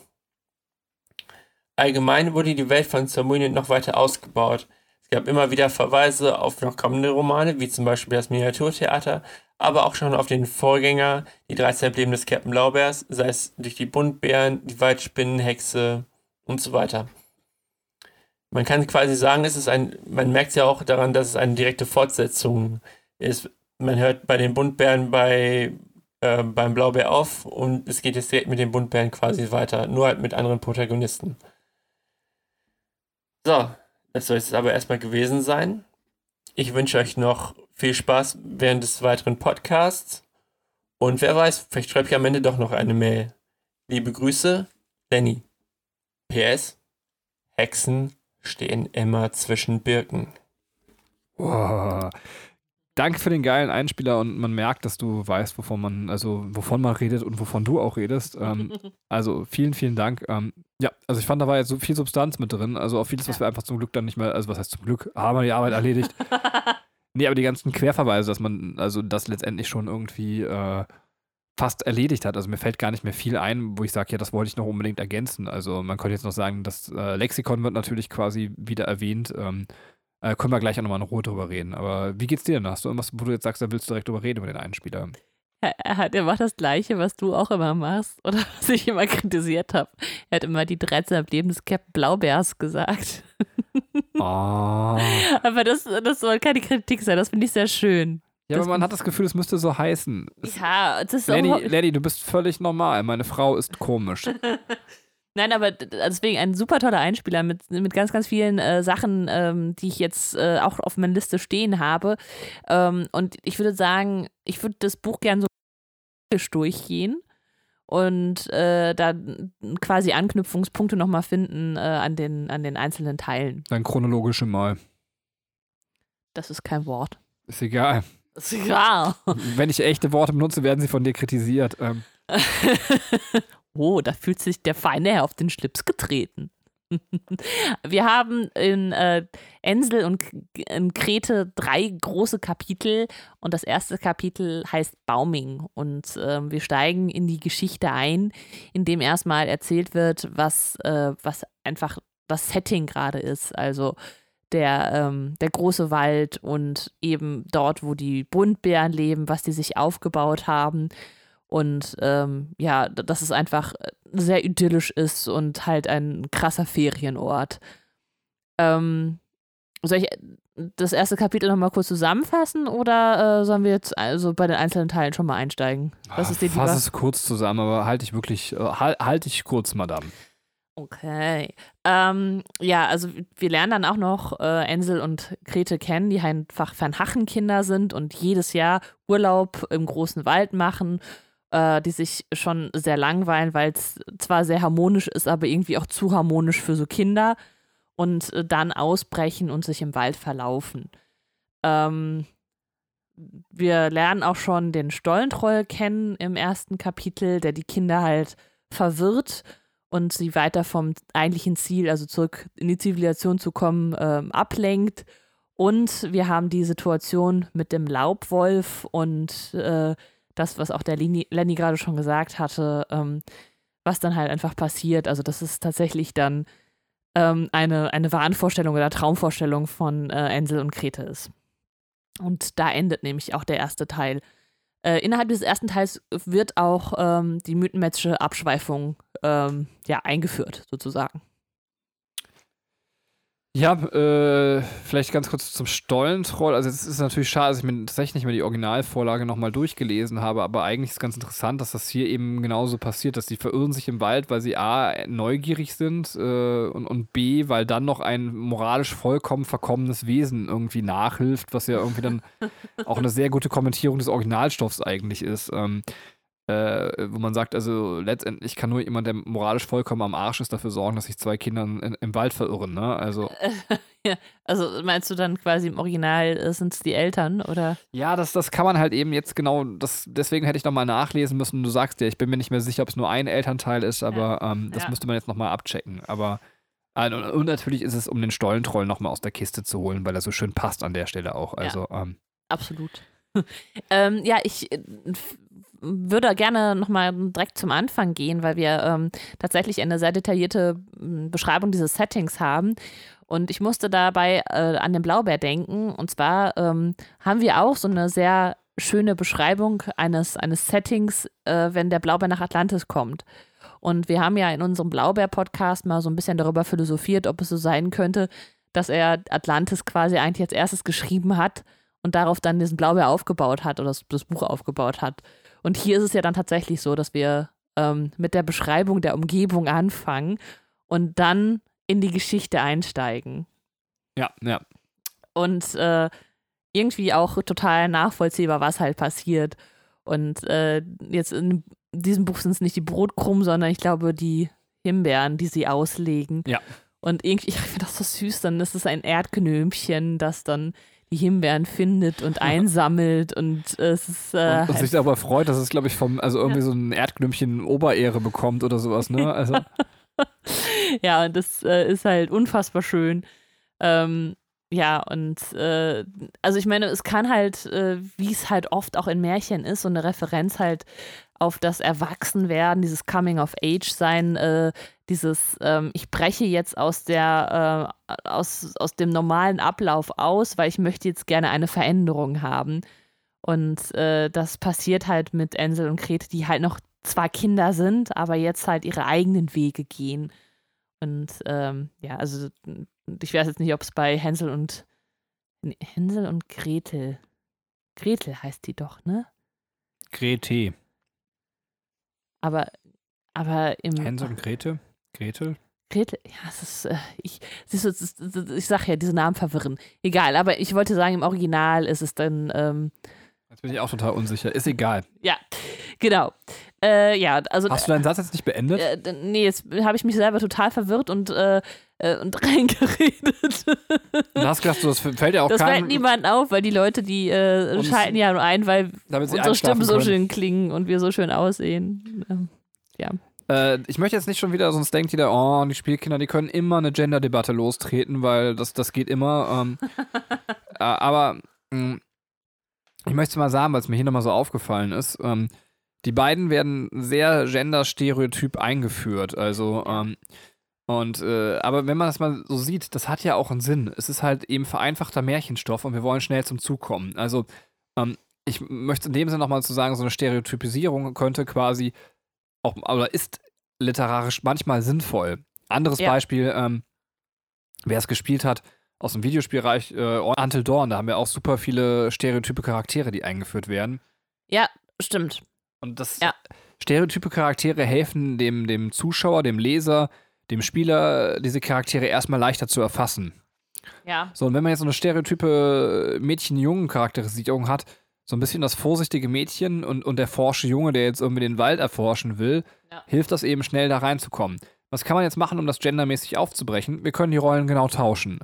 Allgemein wurde die Welt von Zamunien noch weiter ausgebaut. Es gab immer wieder Verweise auf noch kommende Romane, wie zum Beispiel das Miniaturtheater, aber auch schon auf den Vorgänger, die 13 Leben des Captain Blaubeers, sei es durch die Buntbären, die Waldspinnenhexe und so weiter. Man kann quasi sagen, es ist ein, man merkt ja auch daran, dass es eine direkte Fortsetzung ist. Man hört bei den Buntbären bei äh, beim Blaubeer auf und es geht jetzt direkt mit den Buntbären quasi weiter, nur halt mit anderen Protagonisten. So, das soll es aber erstmal gewesen sein. Ich wünsche euch noch viel Spaß während des weiteren Podcasts und wer weiß, vielleicht schreibe ich am Ende doch noch eine Mail. Liebe Grüße, Lenny. PS, Hexen stehen immer zwischen Birken. Boah. Danke für den geilen Einspieler und man merkt, dass du weißt, wovon man, also wovon man redet und wovon du auch redest. Ähm, also vielen, vielen Dank. Ähm, ja, also ich fand, da war jetzt so viel Substanz mit drin. Also auch vieles, was wir einfach zum Glück dann nicht mehr, also was heißt zum Glück, haben wir die Arbeit erledigt. nee, aber die ganzen Querverweise, dass man, also das letztendlich schon irgendwie äh, fast erledigt hat. Also mir fällt gar nicht mehr viel ein, wo ich sage, ja, das wollte ich noch unbedingt ergänzen. Also man könnte jetzt noch sagen, das äh, Lexikon wird natürlich quasi wieder erwähnt. Ähm, äh, können wir gleich auch nochmal in Ruhe drüber reden. Aber wie geht's dir denn? Hast du irgendwas, wo du jetzt sagst, da willst du direkt drüber reden über den Einspieler? Er, er, hat, er macht das Gleiche, was du auch immer machst oder was ich immer kritisiert habe. Er hat immer die 13 Leben des Captain Blaubeers gesagt. Oh. aber das, das soll keine Kritik sein, das finde ich sehr schön. Ja, das aber man hat das Gefühl, es müsste so heißen. Ja, das ist auch. Lenny, du bist völlig normal. Meine Frau ist komisch. Nein, aber d- deswegen ein super toller Einspieler mit, mit ganz, ganz vielen äh, Sachen, ähm, die ich jetzt äh, auch auf meiner Liste stehen habe. Ähm, und ich würde sagen, ich würde das Buch gern so durchgehen und äh, da quasi Anknüpfungspunkte nochmal finden äh, an, den, an den einzelnen Teilen. Dann chronologische Mal. Das ist kein Wort. Ist egal. Ist egal. Wenn ich echte Worte benutze, werden sie von dir kritisiert. Ähm, oh, da fühlt sich der feine Herr auf den Schlips getreten. Wir haben in äh, Ensel und in Krete drei große Kapitel und das erste Kapitel heißt Bauming und ähm, wir steigen in die Geschichte ein, in dem erstmal erzählt wird, was, äh, was einfach das Setting gerade ist. Also der, ähm, der große Wald und eben dort, wo die Buntbären leben, was die sich aufgebaut haben. Und ähm, ja, dass es einfach äh, sehr idyllisch ist und halt ein krasser Ferienort. Ähm, soll ich das erste Kapitel nochmal kurz zusammenfassen oder äh, sollen wir jetzt also bei den einzelnen Teilen schon mal einsteigen? Das ist dir Fass es kurz zusammen, aber halte ich wirklich, äh, halt, halt ich kurz, Madame. Okay. Ähm, ja, also wir lernen dann auch noch äh, Ensel und Grete kennen, die einfach Fernhachenkinder sind und jedes Jahr Urlaub im großen Wald machen, äh, die sich schon sehr langweilen, weil es zwar sehr harmonisch ist, aber irgendwie auch zu harmonisch für so Kinder und äh, dann ausbrechen und sich im Wald verlaufen. Ähm, wir lernen auch schon den Stollentroll kennen im ersten Kapitel, der die Kinder halt verwirrt und sie weiter vom eigentlichen Ziel, also zurück in die Zivilisation zu kommen, ähm, ablenkt. Und wir haben die Situation mit dem Laubwolf und äh, das, was auch der Leni, Lenny gerade schon gesagt hatte, ähm, was dann halt einfach passiert. Also, das ist tatsächlich dann ähm, eine, eine Wahnvorstellung oder Traumvorstellung von äh, Ensel und Grete ist. Und da endet nämlich auch der erste Teil. Äh, innerhalb des ersten Teils wird auch ähm, die mythenmetzsche Abschweifung ähm, ja, eingeführt, sozusagen. Ja, äh, vielleicht ganz kurz zum Stollentroll. Also es ist natürlich schade, dass ich mir tatsächlich nicht mehr die Originalvorlage nochmal durchgelesen habe, aber eigentlich ist es ganz interessant, dass das hier eben genauso passiert, dass die verirren sich im Wald, weil sie A, neugierig sind äh, und, und B, weil dann noch ein moralisch vollkommen verkommenes Wesen irgendwie nachhilft, was ja irgendwie dann auch eine sehr gute Kommentierung des Originalstoffs eigentlich ist. Ähm, äh, wo man sagt, also letztendlich kann nur jemand, der moralisch vollkommen am Arsch ist, dafür sorgen, dass sich zwei Kinder in, im Wald verirren. Ne? Also, ja, also meinst du dann quasi im Original äh, sind es die Eltern oder? Ja, das, das kann man halt eben jetzt genau, das, deswegen hätte ich nochmal nachlesen müssen. Du sagst ja, ich bin mir nicht mehr sicher, ob es nur ein Elternteil ist, aber ja. ähm, das ja. müsste man jetzt nochmal abchecken. Aber äh, und natürlich ist es, um den Stollentroll nochmal aus der Kiste zu holen, weil er so schön passt an der Stelle auch. Also, ja. ähm, Absolut. ähm, ja, ich äh, würde gerne nochmal direkt zum Anfang gehen, weil wir ähm, tatsächlich eine sehr detaillierte Beschreibung dieses Settings haben. Und ich musste dabei äh, an den Blaubeer denken. Und zwar ähm, haben wir auch so eine sehr schöne Beschreibung eines, eines Settings, äh, wenn der Blaubeer nach Atlantis kommt. Und wir haben ja in unserem Blaubeer-Podcast mal so ein bisschen darüber philosophiert, ob es so sein könnte, dass er Atlantis quasi eigentlich als erstes geschrieben hat und darauf dann diesen Blaubeer aufgebaut hat oder das, das Buch aufgebaut hat. Und hier ist es ja dann tatsächlich so, dass wir ähm, mit der Beschreibung der Umgebung anfangen und dann in die Geschichte einsteigen. Ja, ja. Und äh, irgendwie auch total nachvollziehbar, was halt passiert. Und äh, jetzt in diesem Buch sind es nicht die Brotkrumen, sondern ich glaube die Himbeeren, die sie auslegen. Ja. Und irgendwie, ich finde das so süß, dann ist es ein Erdknömchen, das dann die Himbeeren findet und einsammelt und es ist. Äh, und, und sich aber freut, dass es, glaube ich, vom, also irgendwie ja. so ein Erdknümpchen Oberehre bekommt oder sowas, ne? Also. ja, und das äh, ist halt unfassbar schön. Ähm, ja, und äh, also ich meine, es kann halt, äh, wie es halt oft auch in Märchen ist, so eine Referenz halt auf das Erwachsenwerden, dieses Coming of Age sein, äh, dieses ähm, ich breche jetzt aus der äh, aus, aus dem normalen Ablauf aus, weil ich möchte jetzt gerne eine Veränderung haben. Und äh, das passiert halt mit Ensel und Grete, die halt noch zwar Kinder sind, aber jetzt halt ihre eigenen Wege gehen. Und ähm, ja, also ich weiß jetzt nicht, ob es bei Hänsel und nee, Hänsel und Gretel. Gretel heißt die doch, ne? Grete. Aber, aber im. Hänsel und Grete? Gretel? Gretel, ja, es ist, äh, ich, siehst du, ist, ich sag ja, diese Namen verwirren. Egal, aber ich wollte sagen, im Original ist es dann. Ähm, Jetzt bin ich auch total unsicher. Ist egal. Ja, genau. Äh, ja, also. Hast du deinen Satz jetzt nicht beendet? Äh, nee, jetzt habe ich mich selber total verwirrt und, äh, äh und reingeredet. Du hast gedacht, das fällt ja auch Das fällt niemand auf, weil die Leute, die äh, schalten ja nur ein, weil unsere Stimmen so schön klingen und wir so schön aussehen. Ähm, ja. Äh, ich möchte jetzt nicht schon wieder, sonst denkt jeder, oh, die Spielkinder, die können immer eine Gender-Debatte lostreten, weil das, das geht immer. Ähm, äh, aber mh, mm, ich möchte es mal sagen, weil es mir hier nochmal so aufgefallen ist. Ähm, die beiden werden sehr genderstereotyp eingeführt. Also, ähm, und, äh, aber wenn man das mal so sieht, das hat ja auch einen Sinn. Es ist halt eben vereinfachter Märchenstoff und wir wollen schnell zum Zug kommen. Also, ähm, ich möchte in dem Sinne nochmal zu sagen, so eine Stereotypisierung könnte quasi auch, oder ist literarisch manchmal sinnvoll. Anderes ja. Beispiel, ähm, wer es gespielt hat, aus dem Videospielreich äh, Until Dawn, da haben wir auch super viele stereotype Charaktere, die eingeführt werden. Ja, stimmt. Und das ja. stereotype Charaktere helfen dem, dem Zuschauer, dem Leser, dem Spieler, diese Charaktere erstmal leichter zu erfassen. Ja. So, und wenn man jetzt so eine stereotype Mädchen-Jungen-Charakterisierung hat, so ein bisschen das vorsichtige Mädchen und, und der forsche Junge, der jetzt irgendwie den Wald erforschen will, ja. hilft das eben schnell da reinzukommen. Was kann man jetzt machen, um das gendermäßig aufzubrechen? Wir können die Rollen genau tauschen.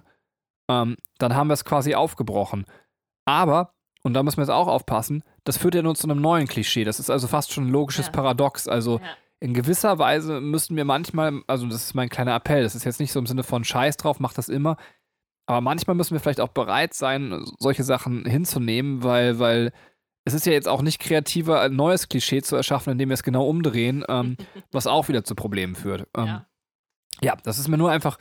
Ähm, dann haben wir es quasi aufgebrochen. Aber, und da müssen wir jetzt auch aufpassen, das führt ja nur zu einem neuen Klischee. Das ist also fast schon ein logisches ja. Paradox. Also ja. in gewisser Weise müssten wir manchmal, also das ist mein kleiner Appell, das ist jetzt nicht so im Sinne von Scheiß drauf, macht das immer, aber manchmal müssen wir vielleicht auch bereit sein, solche Sachen hinzunehmen, weil, weil es ist ja jetzt auch nicht kreativer, ein neues Klischee zu erschaffen, indem wir es genau umdrehen, ähm, was auch wieder zu Problemen führt. Ähm, ja. ja, das ist mir nur einfach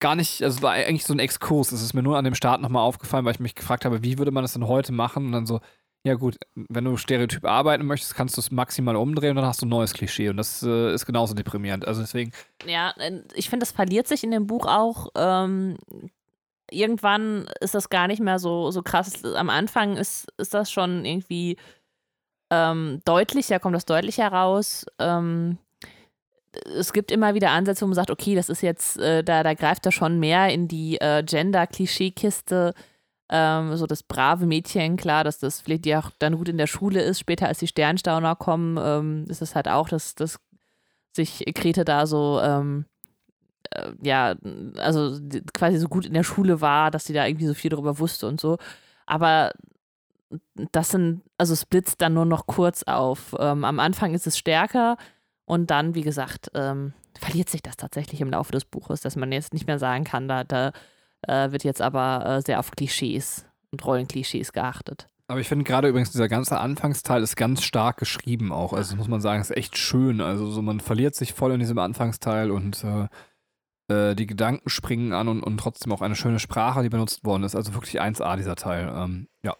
gar nicht, also es war eigentlich so ein Exkurs. Es ist mir nur an dem Start nochmal aufgefallen, weil ich mich gefragt habe, wie würde man das denn heute machen? Und dann so, ja gut, wenn du stereotyp arbeiten möchtest, kannst du es maximal umdrehen und dann hast du ein neues Klischee. Und das äh, ist genauso deprimierend. Also deswegen. Ja, äh, ich finde, das verliert sich in dem Buch auch. Ähm, irgendwann ist das gar nicht mehr so, so krass. Am Anfang ist, ist das schon irgendwie ähm, deutlicher, kommt das deutlicher raus. Ähm, es gibt immer wieder Ansätze, wo man sagt, okay, das ist jetzt, äh, da, da greift er schon mehr in die äh, Gender-Klischee-Kiste. Ähm, so das brave Mädchen, klar, dass das vielleicht ja auch dann gut in der Schule ist. Später, als die Sternstauner kommen, ähm, ist es halt auch, dass, dass sich Grete da so, ähm, äh, ja, also quasi so gut in der Schule war, dass sie da irgendwie so viel darüber wusste und so. Aber das sind, also es blitzt dann nur noch kurz auf. Ähm, am Anfang ist es stärker und dann, wie gesagt, ähm, verliert sich das tatsächlich im Laufe des Buches, dass man jetzt nicht mehr sagen kann, da, da äh, wird jetzt aber äh, sehr auf Klischees und Rollenklischees geachtet. Aber ich finde gerade übrigens, dieser ganze Anfangsteil ist ganz stark geschrieben auch. Also muss man sagen, ist echt schön. Also so, man verliert sich voll in diesem Anfangsteil und äh, äh, die Gedanken springen an und, und trotzdem auch eine schöne Sprache, die benutzt worden ist. Also wirklich 1A dieser Teil. Ähm, ja.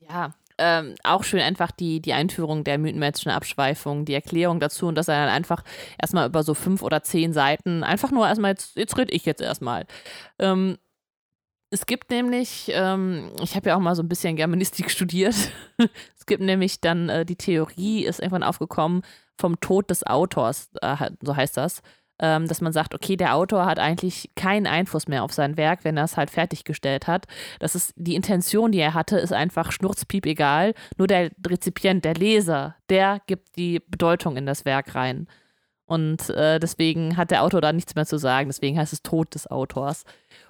Ja, ähm, auch schön einfach die, die Einführung der mythenmäßischen Abschweifung, die Erklärung dazu und dass er dann einfach erstmal über so fünf oder zehn Seiten einfach nur erstmal, jetzt, jetzt rede ich jetzt erstmal. Ähm, es gibt nämlich, ähm, ich habe ja auch mal so ein bisschen Germanistik studiert, es gibt nämlich dann äh, die Theorie, ist irgendwann aufgekommen, vom Tod des Autors, äh, so heißt das ähm, dass man sagt, okay, der Autor hat eigentlich keinen Einfluss mehr auf sein Werk, wenn er es halt fertiggestellt hat. Das ist die Intention, die er hatte, ist einfach schnurzpiep egal. Nur der Rezipient, der Leser, der gibt die Bedeutung in das Werk rein. Und äh, deswegen hat der Autor da nichts mehr zu sagen. Deswegen heißt es Tod des Autors.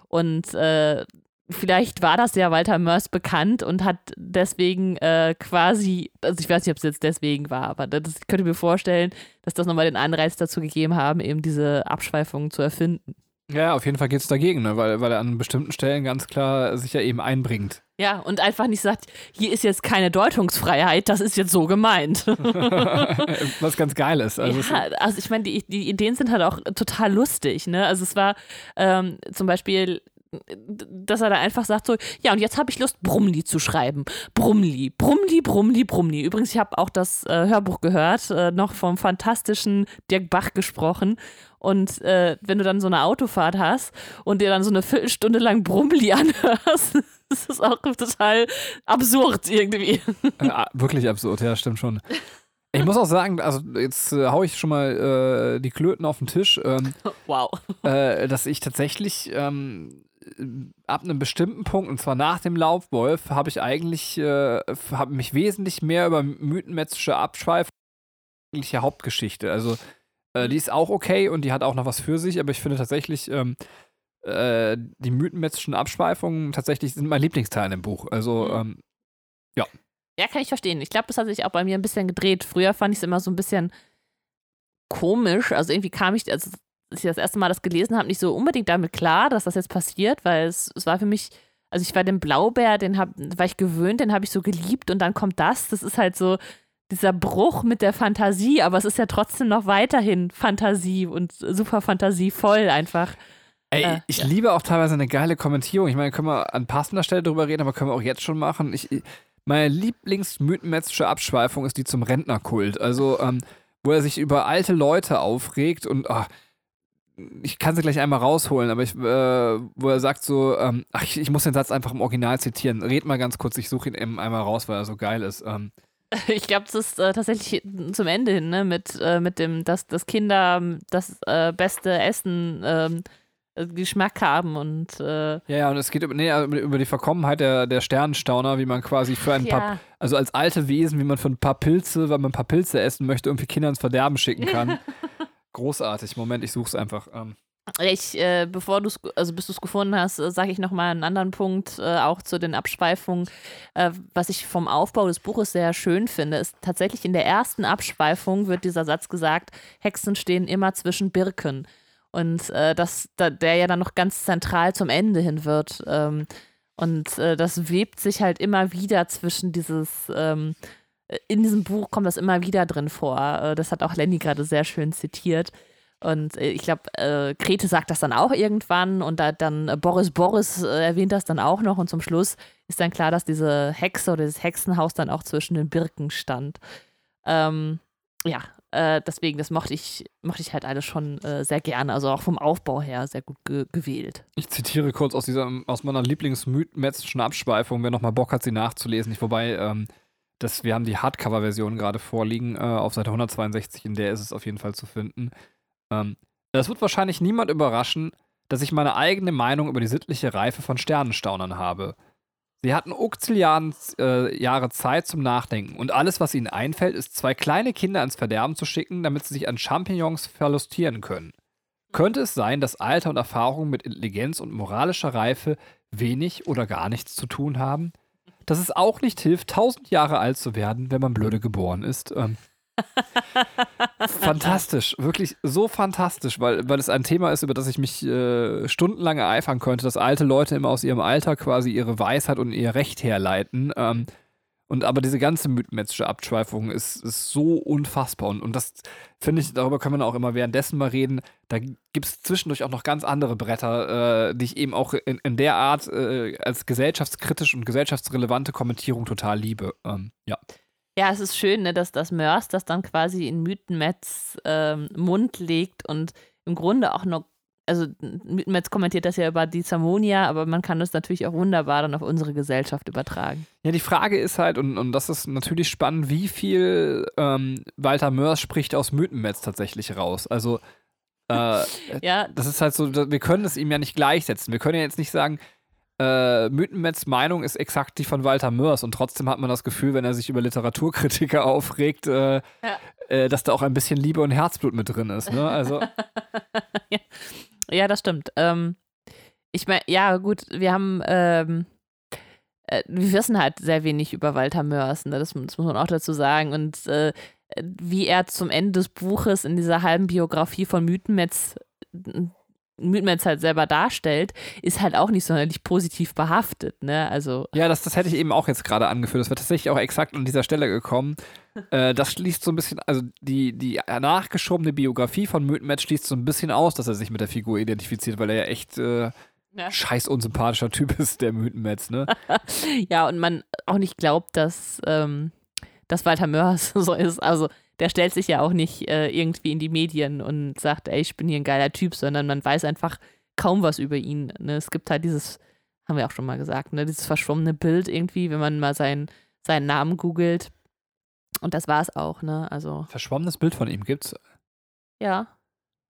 Und äh, vielleicht war das ja Walter Mörs bekannt und hat deswegen äh, quasi, also ich weiß nicht, ob es jetzt deswegen war, aber das, ich könnte mir vorstellen, dass das nochmal den Anreiz dazu gegeben haben, eben diese Abschweifungen zu erfinden. Ja, auf jeden Fall geht es dagegen, ne? weil, weil er an bestimmten Stellen ganz klar sich ja eben einbringt. Ja, und einfach nicht sagt, hier ist jetzt keine Deutungsfreiheit, das ist jetzt so gemeint. Was ganz geil ist. Also, ja, also ich meine, die, die Ideen sind halt auch total lustig. Ne? Also es war ähm, zum Beispiel dass er da einfach sagt so, ja, und jetzt habe ich Lust, Brummli zu schreiben. Brummli, Brummli, Brummli, Brummli. Übrigens, ich habe auch das äh, Hörbuch gehört, äh, noch vom fantastischen Dirk Bach gesprochen. Und äh, wenn du dann so eine Autofahrt hast und dir dann so eine Viertelstunde lang Brummli anhörst, ist das auch total absurd irgendwie. Wirklich absurd, ja, stimmt schon. Ich muss auch sagen, also jetzt äh, haue ich schon mal äh, die Klöten auf den Tisch. Ähm, wow. Äh, dass ich tatsächlich ähm, ab einem bestimmten Punkt, und zwar nach dem Laubwolf, habe ich eigentlich äh, hab mich wesentlich mehr über mythenmetzische Abschweifung eigentliche Hauptgeschichte. Also äh, die ist auch okay und die hat auch noch was für sich, aber ich finde tatsächlich ähm, äh, die mythenmetzischen Abschweifungen tatsächlich sind mein Lieblingsteil im Buch. Also mhm. ähm, ja. Ja, kann ich verstehen. Ich glaube, das hat sich auch bei mir ein bisschen gedreht. Früher fand ich es immer so ein bisschen komisch. Also irgendwie kam ich, also als ich das erste Mal das gelesen habe, nicht so unbedingt damit klar, dass das jetzt passiert, weil es, es war für mich, also ich war den Blaubär, den hab, war ich gewöhnt, den habe ich so geliebt und dann kommt das. Das ist halt so dieser Bruch mit der Fantasie, aber es ist ja trotzdem noch weiterhin Fantasie und super fantasievoll einfach. Ey, äh, ich ja. liebe auch teilweise eine geile Kommentierung. Ich meine, können wir an passender Stelle drüber reden, aber können wir auch jetzt schon machen. Ich, meine Lieblingsmythenmetzische Abschweifung ist die zum Rentnerkult. Also, ähm, wo er sich über alte Leute aufregt und ach, ich kann sie gleich einmal rausholen, aber ich, äh, wo er sagt so, ähm, ach, ich, ich, muss den Satz einfach im Original zitieren. Red mal ganz kurz, ich suche ihn eben einmal raus, weil er so geil ist. Ähm. Ich glaube, das ist äh, tatsächlich zum Ende hin, ne, mit, äh, mit dem, dass, dass Kinder das äh, beste Essen ähm, äh, Geschmack haben und äh ja, ja, und es geht über, nee, über die Verkommenheit der, der Sternenstauner, wie man quasi für ein ja. paar, also als alte Wesen, wie man für ein paar Pilze, weil man ein paar Pilze essen möchte, irgendwie Kinder ins Verderben schicken kann. Großartig. Moment, ich suche es einfach. Ähm. Ich, äh, bevor du also bis du es gefunden hast, äh, sage ich nochmal einen anderen Punkt, äh, auch zu den Abschweifungen. Äh, was ich vom Aufbau des Buches sehr schön finde, ist tatsächlich in der ersten Abschweifung wird dieser Satz gesagt, Hexen stehen immer zwischen Birken. Und äh, das, da, der ja dann noch ganz zentral zum Ende hin wird. Ähm, und äh, das webt sich halt immer wieder zwischen dieses ähm, in diesem Buch kommt das immer wieder drin vor. Äh, das hat auch Lenny gerade sehr schön zitiert. Und äh, ich glaube, äh, Grete sagt das dann auch irgendwann und da dann äh, Boris Boris äh, erwähnt das dann auch noch und zum Schluss ist dann klar, dass diese Hexe oder dieses Hexenhaus dann auch zwischen den Birken stand. Ähm, ja, Äh, deswegen, das mochte ich, mochte ich halt alles schon sehr gerne. Also auch vom Aufbau her sehr gut ge gewählt. Ich zitiere kurz aus dieser, aus meiner Lieblingsmetzischen Abschweifung, wer nochmal Bock hat, sie nachzulesen. Ich, wobei, ähm, das, wir haben die Hardcover-Version gerade vorliegen, äh, auf Seite 162, in der ist es auf jeden Fall zu finden. Ähm, das wird wahrscheinlich niemand überraschen, dass ich meine eigene Meinung über die sittliche Reife von Sternenstaunern habe. Sie hatten Okzilliarden äh, Jahre Zeit zum Nachdenken und alles, was ihnen einfällt, ist, zwei kleine Kinder ins Verderben zu schicken, damit sie sich an Champignons verlustieren können. Könnte es sein, dass Alter und Erfahrung mit Intelligenz und moralischer Reife wenig oder gar nichts zu tun haben? Dass es auch nicht hilft, tausend Jahre alt zu werden, wenn man blöde geboren ist. Ähm, fantastisch, wirklich so fantastisch, weil, weil es ein Thema ist, über das ich mich äh, stundenlang ereifern könnte, dass alte Leute immer aus ihrem Alter quasi ihre Weisheit und ihr Recht herleiten. Ähm, und aber diese ganze mythenmetzische Abschweifung ist, ist so unfassbar. Und, und das finde ich, darüber können wir auch immer währenddessen mal reden. Da gibt es zwischendurch auch noch ganz andere Bretter, äh, die ich eben auch in, in der Art äh, als gesellschaftskritisch und gesellschaftsrelevante Kommentierung total liebe. Ähm, ja. Ja, es ist schön, ne, dass das Mörs das dann quasi in Mythenmetz ähm, Mund legt und im Grunde auch noch, also Mythenmetz kommentiert das ja über die Zamonia, aber man kann das natürlich auch wunderbar dann auf unsere Gesellschaft übertragen. Ja, die Frage ist halt, und, und das ist natürlich spannend, wie viel ähm, Walter Mörs spricht aus Mythenmetz tatsächlich raus. Also, äh, Ja, das ist halt so, wir können es ihm ja nicht gleichsetzen. Wir können ja jetzt nicht sagen, äh, Mythenmetz Meinung ist exakt die von Walter Mörs und trotzdem hat man das Gefühl, wenn er sich über Literaturkritiker aufregt, äh, Ja. äh, dass da auch ein bisschen Liebe und Herzblut mit drin ist. Ne? Also, ja, das stimmt. Ähm, ich meine, ja, gut, wir haben, ähm, äh, wir wissen halt sehr wenig über Walter Mörs, ne? das, das muss man auch dazu sagen. Und äh, wie er zum Ende des Buches in dieser halben Biografie von Mythenmetz Mythenmetz halt selber darstellt, ist halt auch nicht sonderlich positiv behaftet, ne? Also, ja, das, das hätte ich eben auch jetzt gerade angeführt. Das wäre tatsächlich auch exakt an dieser Stelle gekommen. äh, das schließt so ein bisschen, also die, die nachgeschobene Biografie von Mythenmetz schließt so ein bisschen aus, dass er sich mit der Figur identifiziert, weil er ja echt äh, Ja. scheiß unsympathischer Typ ist, der Mythenmetz, ne? ja, und man auch nicht glaubt, dass, ähm, dass Walter Mörs so ist. Also, der stellt sich ja auch nicht äh, irgendwie in die Medien und sagt, ey, ich bin hier ein geiler Typ, sondern man weiß einfach kaum was über ihn. Ne? Es gibt halt dieses, haben wir auch schon mal gesagt, ne? dieses verschwommene Bild irgendwie, wenn man mal seinen, seinen Namen googelt. Und das war es auch, ne? Also, Verschwommenes Bild von ihm gibt's ja.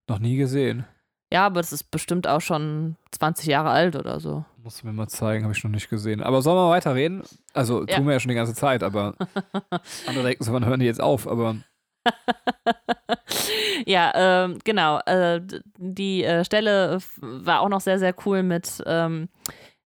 noch nie gesehen. Ja, aber das ist bestimmt auch schon 20 Jahre alt oder so. Musst du mir mal zeigen, habe ich noch nicht gesehen. Aber sollen wir weiterreden? Also, Ja. tun wir ja schon die ganze Zeit, aber andere denken so, wann hören die jetzt auf? Aber ja, ähm, genau. Äh, die äh, Stelle war auch noch sehr, sehr cool mit, ähm,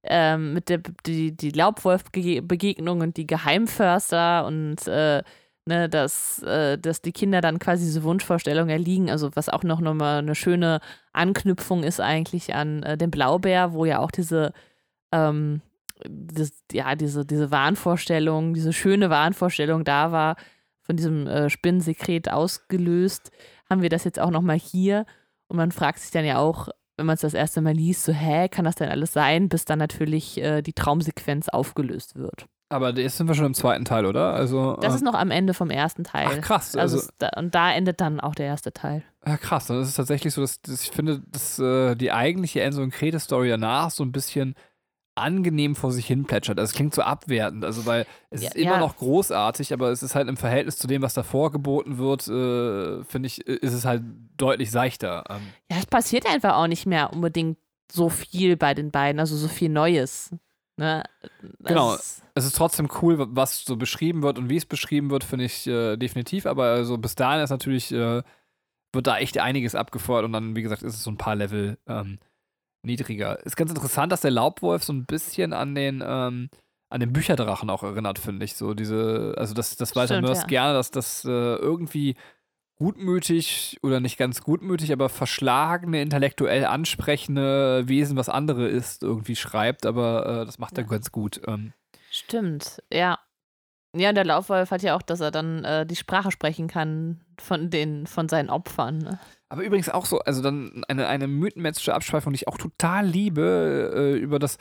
ähm, mit der die, die Laubwolf-Begegnung und die Geheimförster und äh, ne, dass, äh, dass die Kinder dann quasi diese Wunschvorstellung erliegen. Also was auch noch mal eine schöne Anknüpfung ist eigentlich an äh, den Blaubär, wo ja auch diese ähm, das, ja, diese, diese Wahnvorstellung, diese schöne Wahnvorstellung da war, von diesem äh, Spinnensekret ausgelöst, haben wir das jetzt auch nochmal hier. Und man fragt sich dann ja auch, wenn man es das erste Mal liest, so, hä, kann das denn alles sein, bis dann natürlich äh, die Traumsequenz aufgelöst wird. Aber jetzt sind wir schon im zweiten Teil, oder? Also, Das äh, ist noch am Ende vom ersten Teil. ach krass. also, Also, da, und da endet dann auch der erste Teil. ja, krass. Das ist tatsächlich so, dass, dass ich finde, dass äh, die eigentliche Enzo und Krete-Story danach so ein bisschen angenehm vor sich hin plätschert. Also es klingt so abwertend, also weil es Ja, ist immer ja. noch großartig, aber es ist halt im Verhältnis zu dem, was davor geboten wird, äh, finde ich, äh, ist es halt deutlich seichter. Ähm, Ja, es passiert einfach auch nicht mehr unbedingt so viel bei den beiden, also so viel Neues. Ne? Genau. es ist trotzdem cool, was so beschrieben wird und wie es beschrieben wird, finde ich äh, definitiv. Aber also bis dahin ist natürlich, äh, wird da echt einiges abgefeuert und dann, wie gesagt, ist es so ein paar Level ähm, niedriger. Ist ganz interessant, dass der Laubwolf so ein bisschen an den, ähm, an den Bücherdrachen auch erinnert, finde ich. So diese, also das, das Walter Stimmt, Mörs ja. gerne, dass das äh, irgendwie gutmütig oder nicht ganz gutmütig, aber verschlagene, intellektuell ansprechende Wesen, was andere ist, irgendwie schreibt, aber äh, das macht er Ja. ganz gut. Ähm, Stimmt, ja. Ja, der Laufwolf hat ja auch, dass er dann äh, die Sprache sprechen kann von den, von seinen Opfern. Ne? Aber übrigens auch so, also dann eine, eine mythenmetzische Abschweifung, die ich auch total liebe, äh, über das,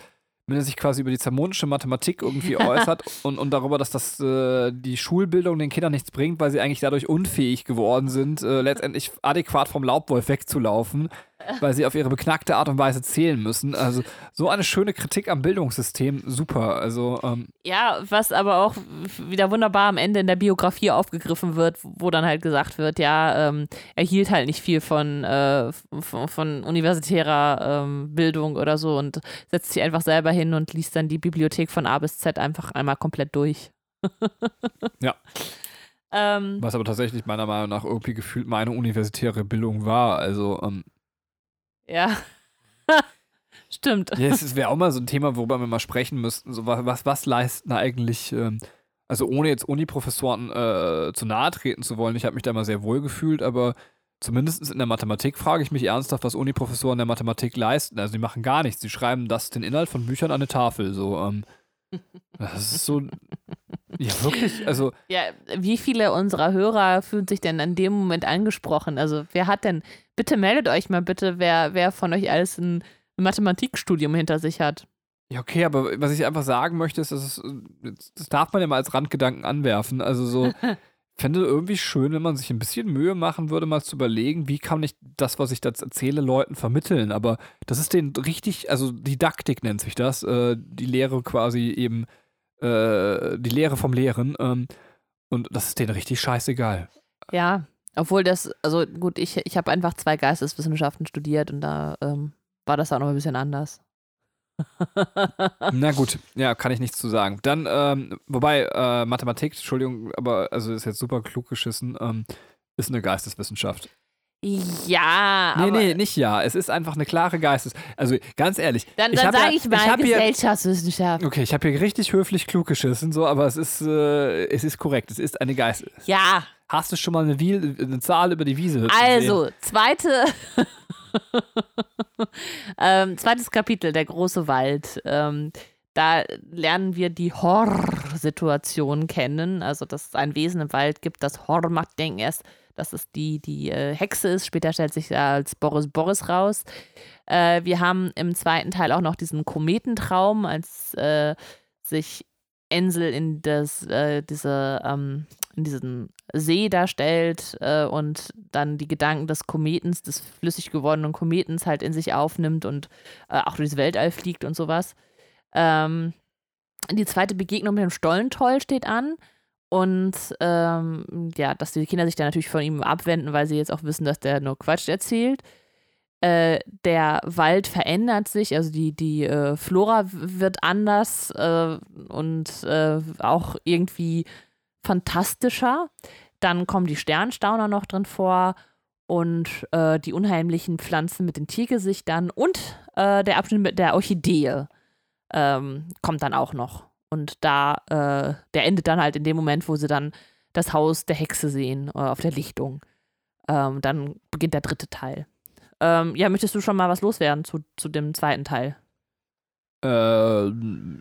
wenn er sich quasi über die zermonische Mathematik irgendwie äußert und, und darüber, dass das äh, die Schulbildung den Kindern nichts bringt, weil sie eigentlich dadurch unfähig geworden sind, äh, letztendlich adäquat vom Laubwolf wegzulaufen, weil sie auf ihre beknackte Art und Weise zählen müssen. Also so eine schöne Kritik am Bildungssystem, super. Also ähm, Ja, was aber auch wieder wunderbar am Ende in der Biografie aufgegriffen wird, wo dann halt gesagt wird, ja, ähm, er hielt halt nicht viel von, äh, von, von universitärer ähm, Bildung oder so und setzt sich einfach selber hin und liest dann die Bibliothek von A bis Z einfach einmal komplett durch. Ja. Ähm, was aber tatsächlich meiner Meinung nach irgendwie gefühlt meine universitäre Bildung war. Also ähm, ja. Stimmt. Ja, es wäre auch mal so ein Thema, worüber wir mal sprechen müssten. So, was, was leisten eigentlich, ähm, also ohne jetzt Uni-Professoren äh, zu nahe treten zu wollen, ich habe mich da mal sehr wohl gefühlt, aber zumindest in der Mathematik frage ich mich ernsthaft, was Uni-Professoren der Mathematik leisten. Also die machen gar nichts. Sie schreiben das, den Inhalt von Büchern an eine Tafel. So, ähm, das ist so. Ja, wirklich. Also, Ja, wie viele unserer Hörer fühlen sich denn in dem Moment angesprochen? Also, wer hat denn, bitte meldet euch mal bitte, wer, wer von euch alles ein Mathematikstudium hinter sich hat. ja, okay, aber was ich einfach sagen möchte, ist, dass es, das darf man ja mal als Randgedanken anwerfen. Also so, fände irgendwie schön, wenn man sich ein bisschen Mühe machen würde, mal zu überlegen, wie kann ich das, was ich da erzähle, Leuten vermitteln. Aber das ist denen richtig, also Didaktik nennt sich das, äh, die Lehre quasi eben, äh, die Lehre vom Lehren. Ähm, und das ist denen richtig scheißegal. Ja, obwohl das, also gut, ich, ich habe einfach zwei Geisteswissenschaften studiert und da ähm, war das auch noch ein bisschen anders. Na gut, ja, kann ich nichts zu sagen. Dann, ähm, wobei, äh, Mathematik, Entschuldigung, aber also ist jetzt super klug geschissen, ähm, ist eine Geisteswissenschaft. Ja, Nee, aber nee, nicht ja. Es ist einfach eine klare Geistes. Also ganz ehrlich. dann, ich dann sage ja, ich mal hier, Gesellschaftswissenschaft. Okay, ich habe hier richtig höflich klug geschissen, so, aber es ist, äh, es ist korrekt. Es ist eine Geist. Ja, Hast du schon mal eine, Wiel eine Zahl über die Wiese? hüpfen also, zweite, ähm, zweites Kapitel, der große Wald. Ähm, da lernen wir die Hor-Situation kennen. Also, dass es ein Wesen im Wald gibt, das Hor macht denken erst, dass es die, die äh, Hexe ist. Später stellt sich als Boris Boris raus. Äh, wir haben im zweiten Teil auch noch diesen Kometentraum, als äh, sich Ensel in das, äh, diese, ähm, diesen See darstellt äh, und dann die Gedanken des Kometens, des flüssig gewordenen Kometens halt in sich aufnimmt und äh, auch durchs Weltall fliegt und sowas. Ähm, die zweite Begegnung mit dem Stollentroll steht an. Und ähm, ja, dass die Kinder sich dann natürlich von ihm abwenden, weil sie jetzt auch wissen, dass der nur Quatsch erzählt. Äh, der Wald verändert sich, also die, die äh, Flora wird anders äh, und äh, auch irgendwie fantastischer. Dann kommen die Sternstauner noch drin vor und äh, die unheimlichen Pflanzen mit den Tiergesichtern und äh, der Abschnitt mit der Orchidee ähm, kommt dann auch noch. Und da, äh, der endet dann halt in dem Moment, wo sie dann das Haus der Hexe sehen äh, auf der Lichtung. Ähm, dann beginnt der dritte Teil. Ähm, ja, möchtest du schon mal was loswerden zu, zu dem zweiten Teil? Äh,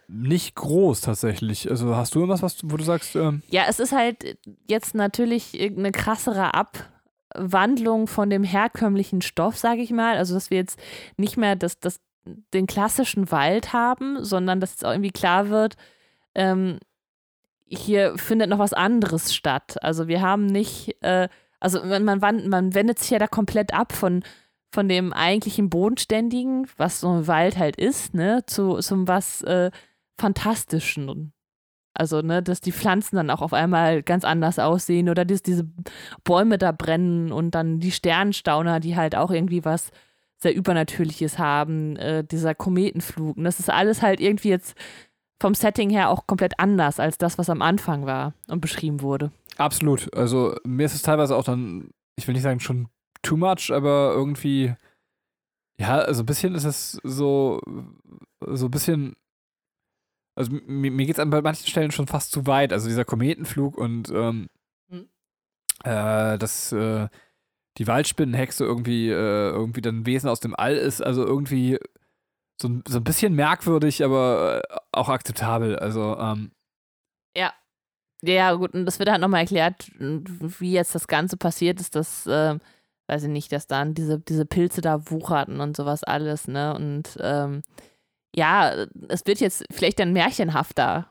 nicht groß tatsächlich. Also hast du irgendwas, was, wo du sagst, ähm, Ja, es ist halt jetzt natürlich eine krassere Abwandlung von dem herkömmlichen Stoff, sage ich mal. Also, dass wir jetzt nicht mehr das, das, den klassischen Wald haben, sondern dass jetzt auch irgendwie klar wird, ähm, hier findet noch was anderes statt. Also, wir haben nicht, äh, also man, man, man wendet sich ja da komplett ab von, von dem eigentlichen Bodenständigen, was so ein Wald halt ist, ne, zu, zum was äh, Fantastischen. Also, ne, dass die Pflanzen dann auch auf einmal ganz anders aussehen oder dass diese Bäume da brennen und dann die Sternstauner, die halt auch irgendwie was sehr Übernatürliches haben, äh, dieser Kometenflug. Und das ist alles halt irgendwie jetzt vom Setting her auch komplett anders als das, was am Anfang war und beschrieben wurde. absolut. Also mir ist es teilweise auch dann, ich will nicht sagen schon too much, aber irgendwie, ja, also ein bisschen ist es so, so ein bisschen, also mir, mir geht es an bei manchen Stellen schon fast zu weit. Also dieser Kometenflug und ähm, Hm. äh, dass äh, die Waldspinnenhexe irgendwie, äh, irgendwie dann ein Wesen aus dem All ist, also irgendwie so, ein- so ein bisschen merkwürdig, aber äh, auch akzeptabel. Also, ähm, Ja, gut, und das wird halt nochmal erklärt, wie jetzt das Ganze passiert ist, dass, äh, weiß ich nicht, dass dann diese, diese Pilze da wucherten und sowas alles, ne? Und ähm, ja, es wird jetzt vielleicht dann märchenhafter,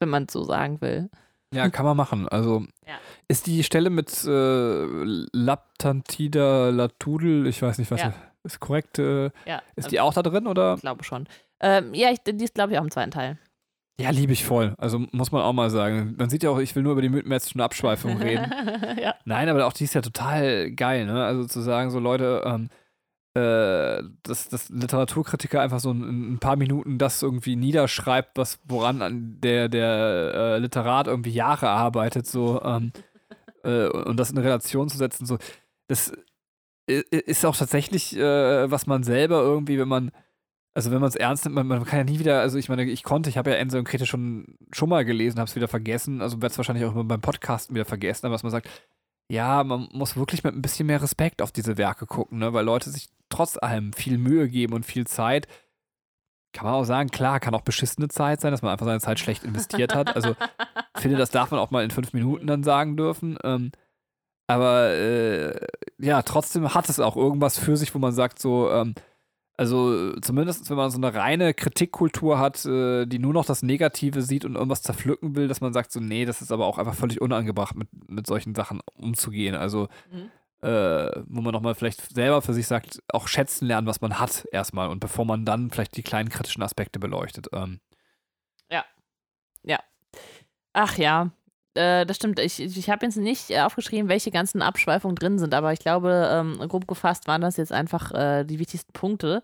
wenn man so sagen will. Ja, kann man machen. Also Ja. ist die Stelle mit äh, Laptantida Latudel, ich weiß nicht, was Ja. ist korrekt, äh, Ja, ist die auch da drin oder? ich glaube schon. Ähm, ja, ich, die ist, glaube ich, auch im zweiten Teil. Ja, liebe ich voll. Also muss man auch mal sagen. Man sieht ja auch, ich will nur über die mythenmäßige Abschweifung reden. ja. Nein, aber auch die ist ja total geil, ne? Also zu sagen, so Leute, ähm, äh, dass, dass Literaturkritiker einfach so in, ein paar Minuten das irgendwie niederschreibt, was woran an der, der äh, Literat irgendwie Jahre arbeitet, so ähm, äh, und das in Relation zu setzen, so das i- ist auch tatsächlich, äh, was man selber irgendwie, wenn man also wenn man es ernst nimmt, man, man kann ja nie wieder, also ich meine, ich konnte, ich habe ja Ense und Krete schon, schon mal gelesen, habe es wieder vergessen, also werde es wahrscheinlich auch beim Podcasten wieder vergessen, aber was man sagt, ja, man muss wirklich mit ein bisschen mehr Respekt auf diese Werke gucken, ne? weil Leute sich trotz allem viel Mühe geben und viel Zeit. Kann man auch sagen, klar, kann auch beschissene Zeit sein, dass man einfach seine Zeit schlecht investiert hat. Also ich finde, das darf man auch mal in fünf Minuten dann sagen dürfen. Ähm, aber äh, ja, trotzdem hat es auch irgendwas für sich, wo man sagt, so, ähm, also zumindest wenn man so eine reine Kritikkultur hat, äh, die nur noch das Negative sieht und irgendwas zerpflücken will, dass man sagt, so, nee, das ist aber auch einfach völlig unangebracht, mit, mit solchen Sachen umzugehen. Also Mhm. äh, wo man nochmal vielleicht selber für sich sagt, auch schätzen lernen, was man hat erstmal und bevor man dann vielleicht die kleinen kritischen Aspekte beleuchtet. Ähm, Ach ja, äh, das stimmt. Ich, ich habe jetzt nicht äh, aufgeschrieben, welche ganzen Abschweifungen drin sind, aber ich glaube, ähm, grob gefasst waren das jetzt einfach äh, die wichtigsten Punkte.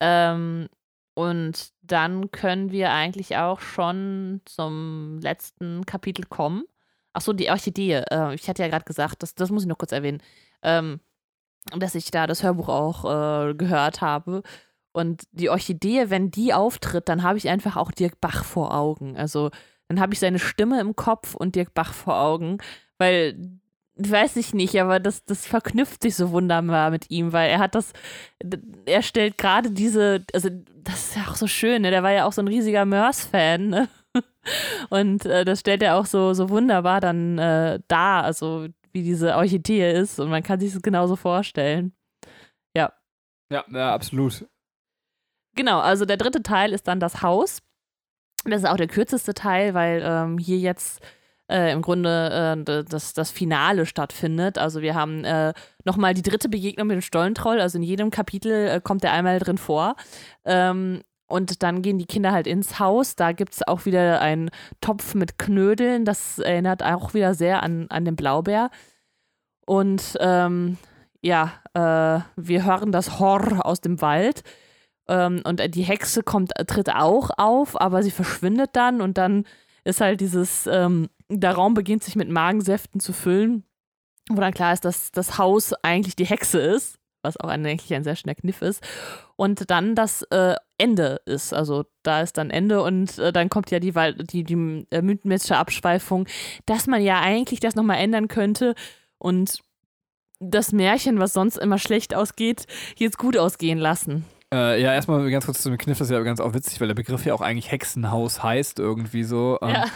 Ähm, und dann können wir eigentlich auch schon zum letzten Kapitel kommen. Ach so, die Orchidee. Äh, ich hatte ja gerade gesagt, das, das muss ich noch kurz erwähnen, ähm, dass ich da das Hörbuch auch äh, gehört habe. Und die Orchidee, wenn die auftritt, dann habe ich einfach auch Dirk Bach vor Augen. Also dann habe ich seine Stimme im Kopf und Dirk Bach vor Augen, weil, weiß ich nicht, aber das, das verknüpft sich so wunderbar mit ihm, weil er hat das, er stellt gerade diese, also das ist ja auch so schön, ne? der war ja auch so ein riesiger Mörs-Fan, ne? Und äh, das stellt er auch so, so wunderbar dann äh, dar, also wie diese Orchidee ist und man kann sich das genauso vorstellen. ja, ja, absolut. Genau, also der dritte Teil ist dann das Haus. Das ist auch der kürzeste Teil, weil ähm, hier jetzt äh, im Grunde äh, das, das Finale stattfindet. Also wir haben äh, nochmal die dritte Begegnung mit dem Stollentroll. Also in jedem Kapitel äh, kommt er einmal drin vor. Ähm, und dann gehen die Kinder halt ins Haus. Da gibt es auch wieder einen Topf mit Knödeln. Das erinnert auch wieder sehr an, an den Blaubeer. Und ähm, ja, äh, wir hören das Horror aus dem Wald. Ähm, und die Hexe kommt, tritt auch auf, aber sie verschwindet dann und dann ist halt dieses, ähm, der Raum beginnt sich mit Magensäften zu füllen, wo dann klar ist, dass das Haus eigentlich die Hexe ist, was auch eigentlich ein sehr schöner Kniff ist. Und dann das äh, Ende ist. Also da ist dann Ende und äh, dann kommt ja die, die, die äh, mythenmäßige Abschweifung, dass man ja eigentlich das nochmal ändern könnte und das Märchen, was sonst immer schlecht ausgeht, jetzt gut ausgehen lassen. Äh, ja, erstmal ganz kurz zu dem Kniff, das ist ja ganz auch witzig, weil der Begriff ja auch eigentlich Hexenhaus heißt, irgendwie so. Ähm, Ja,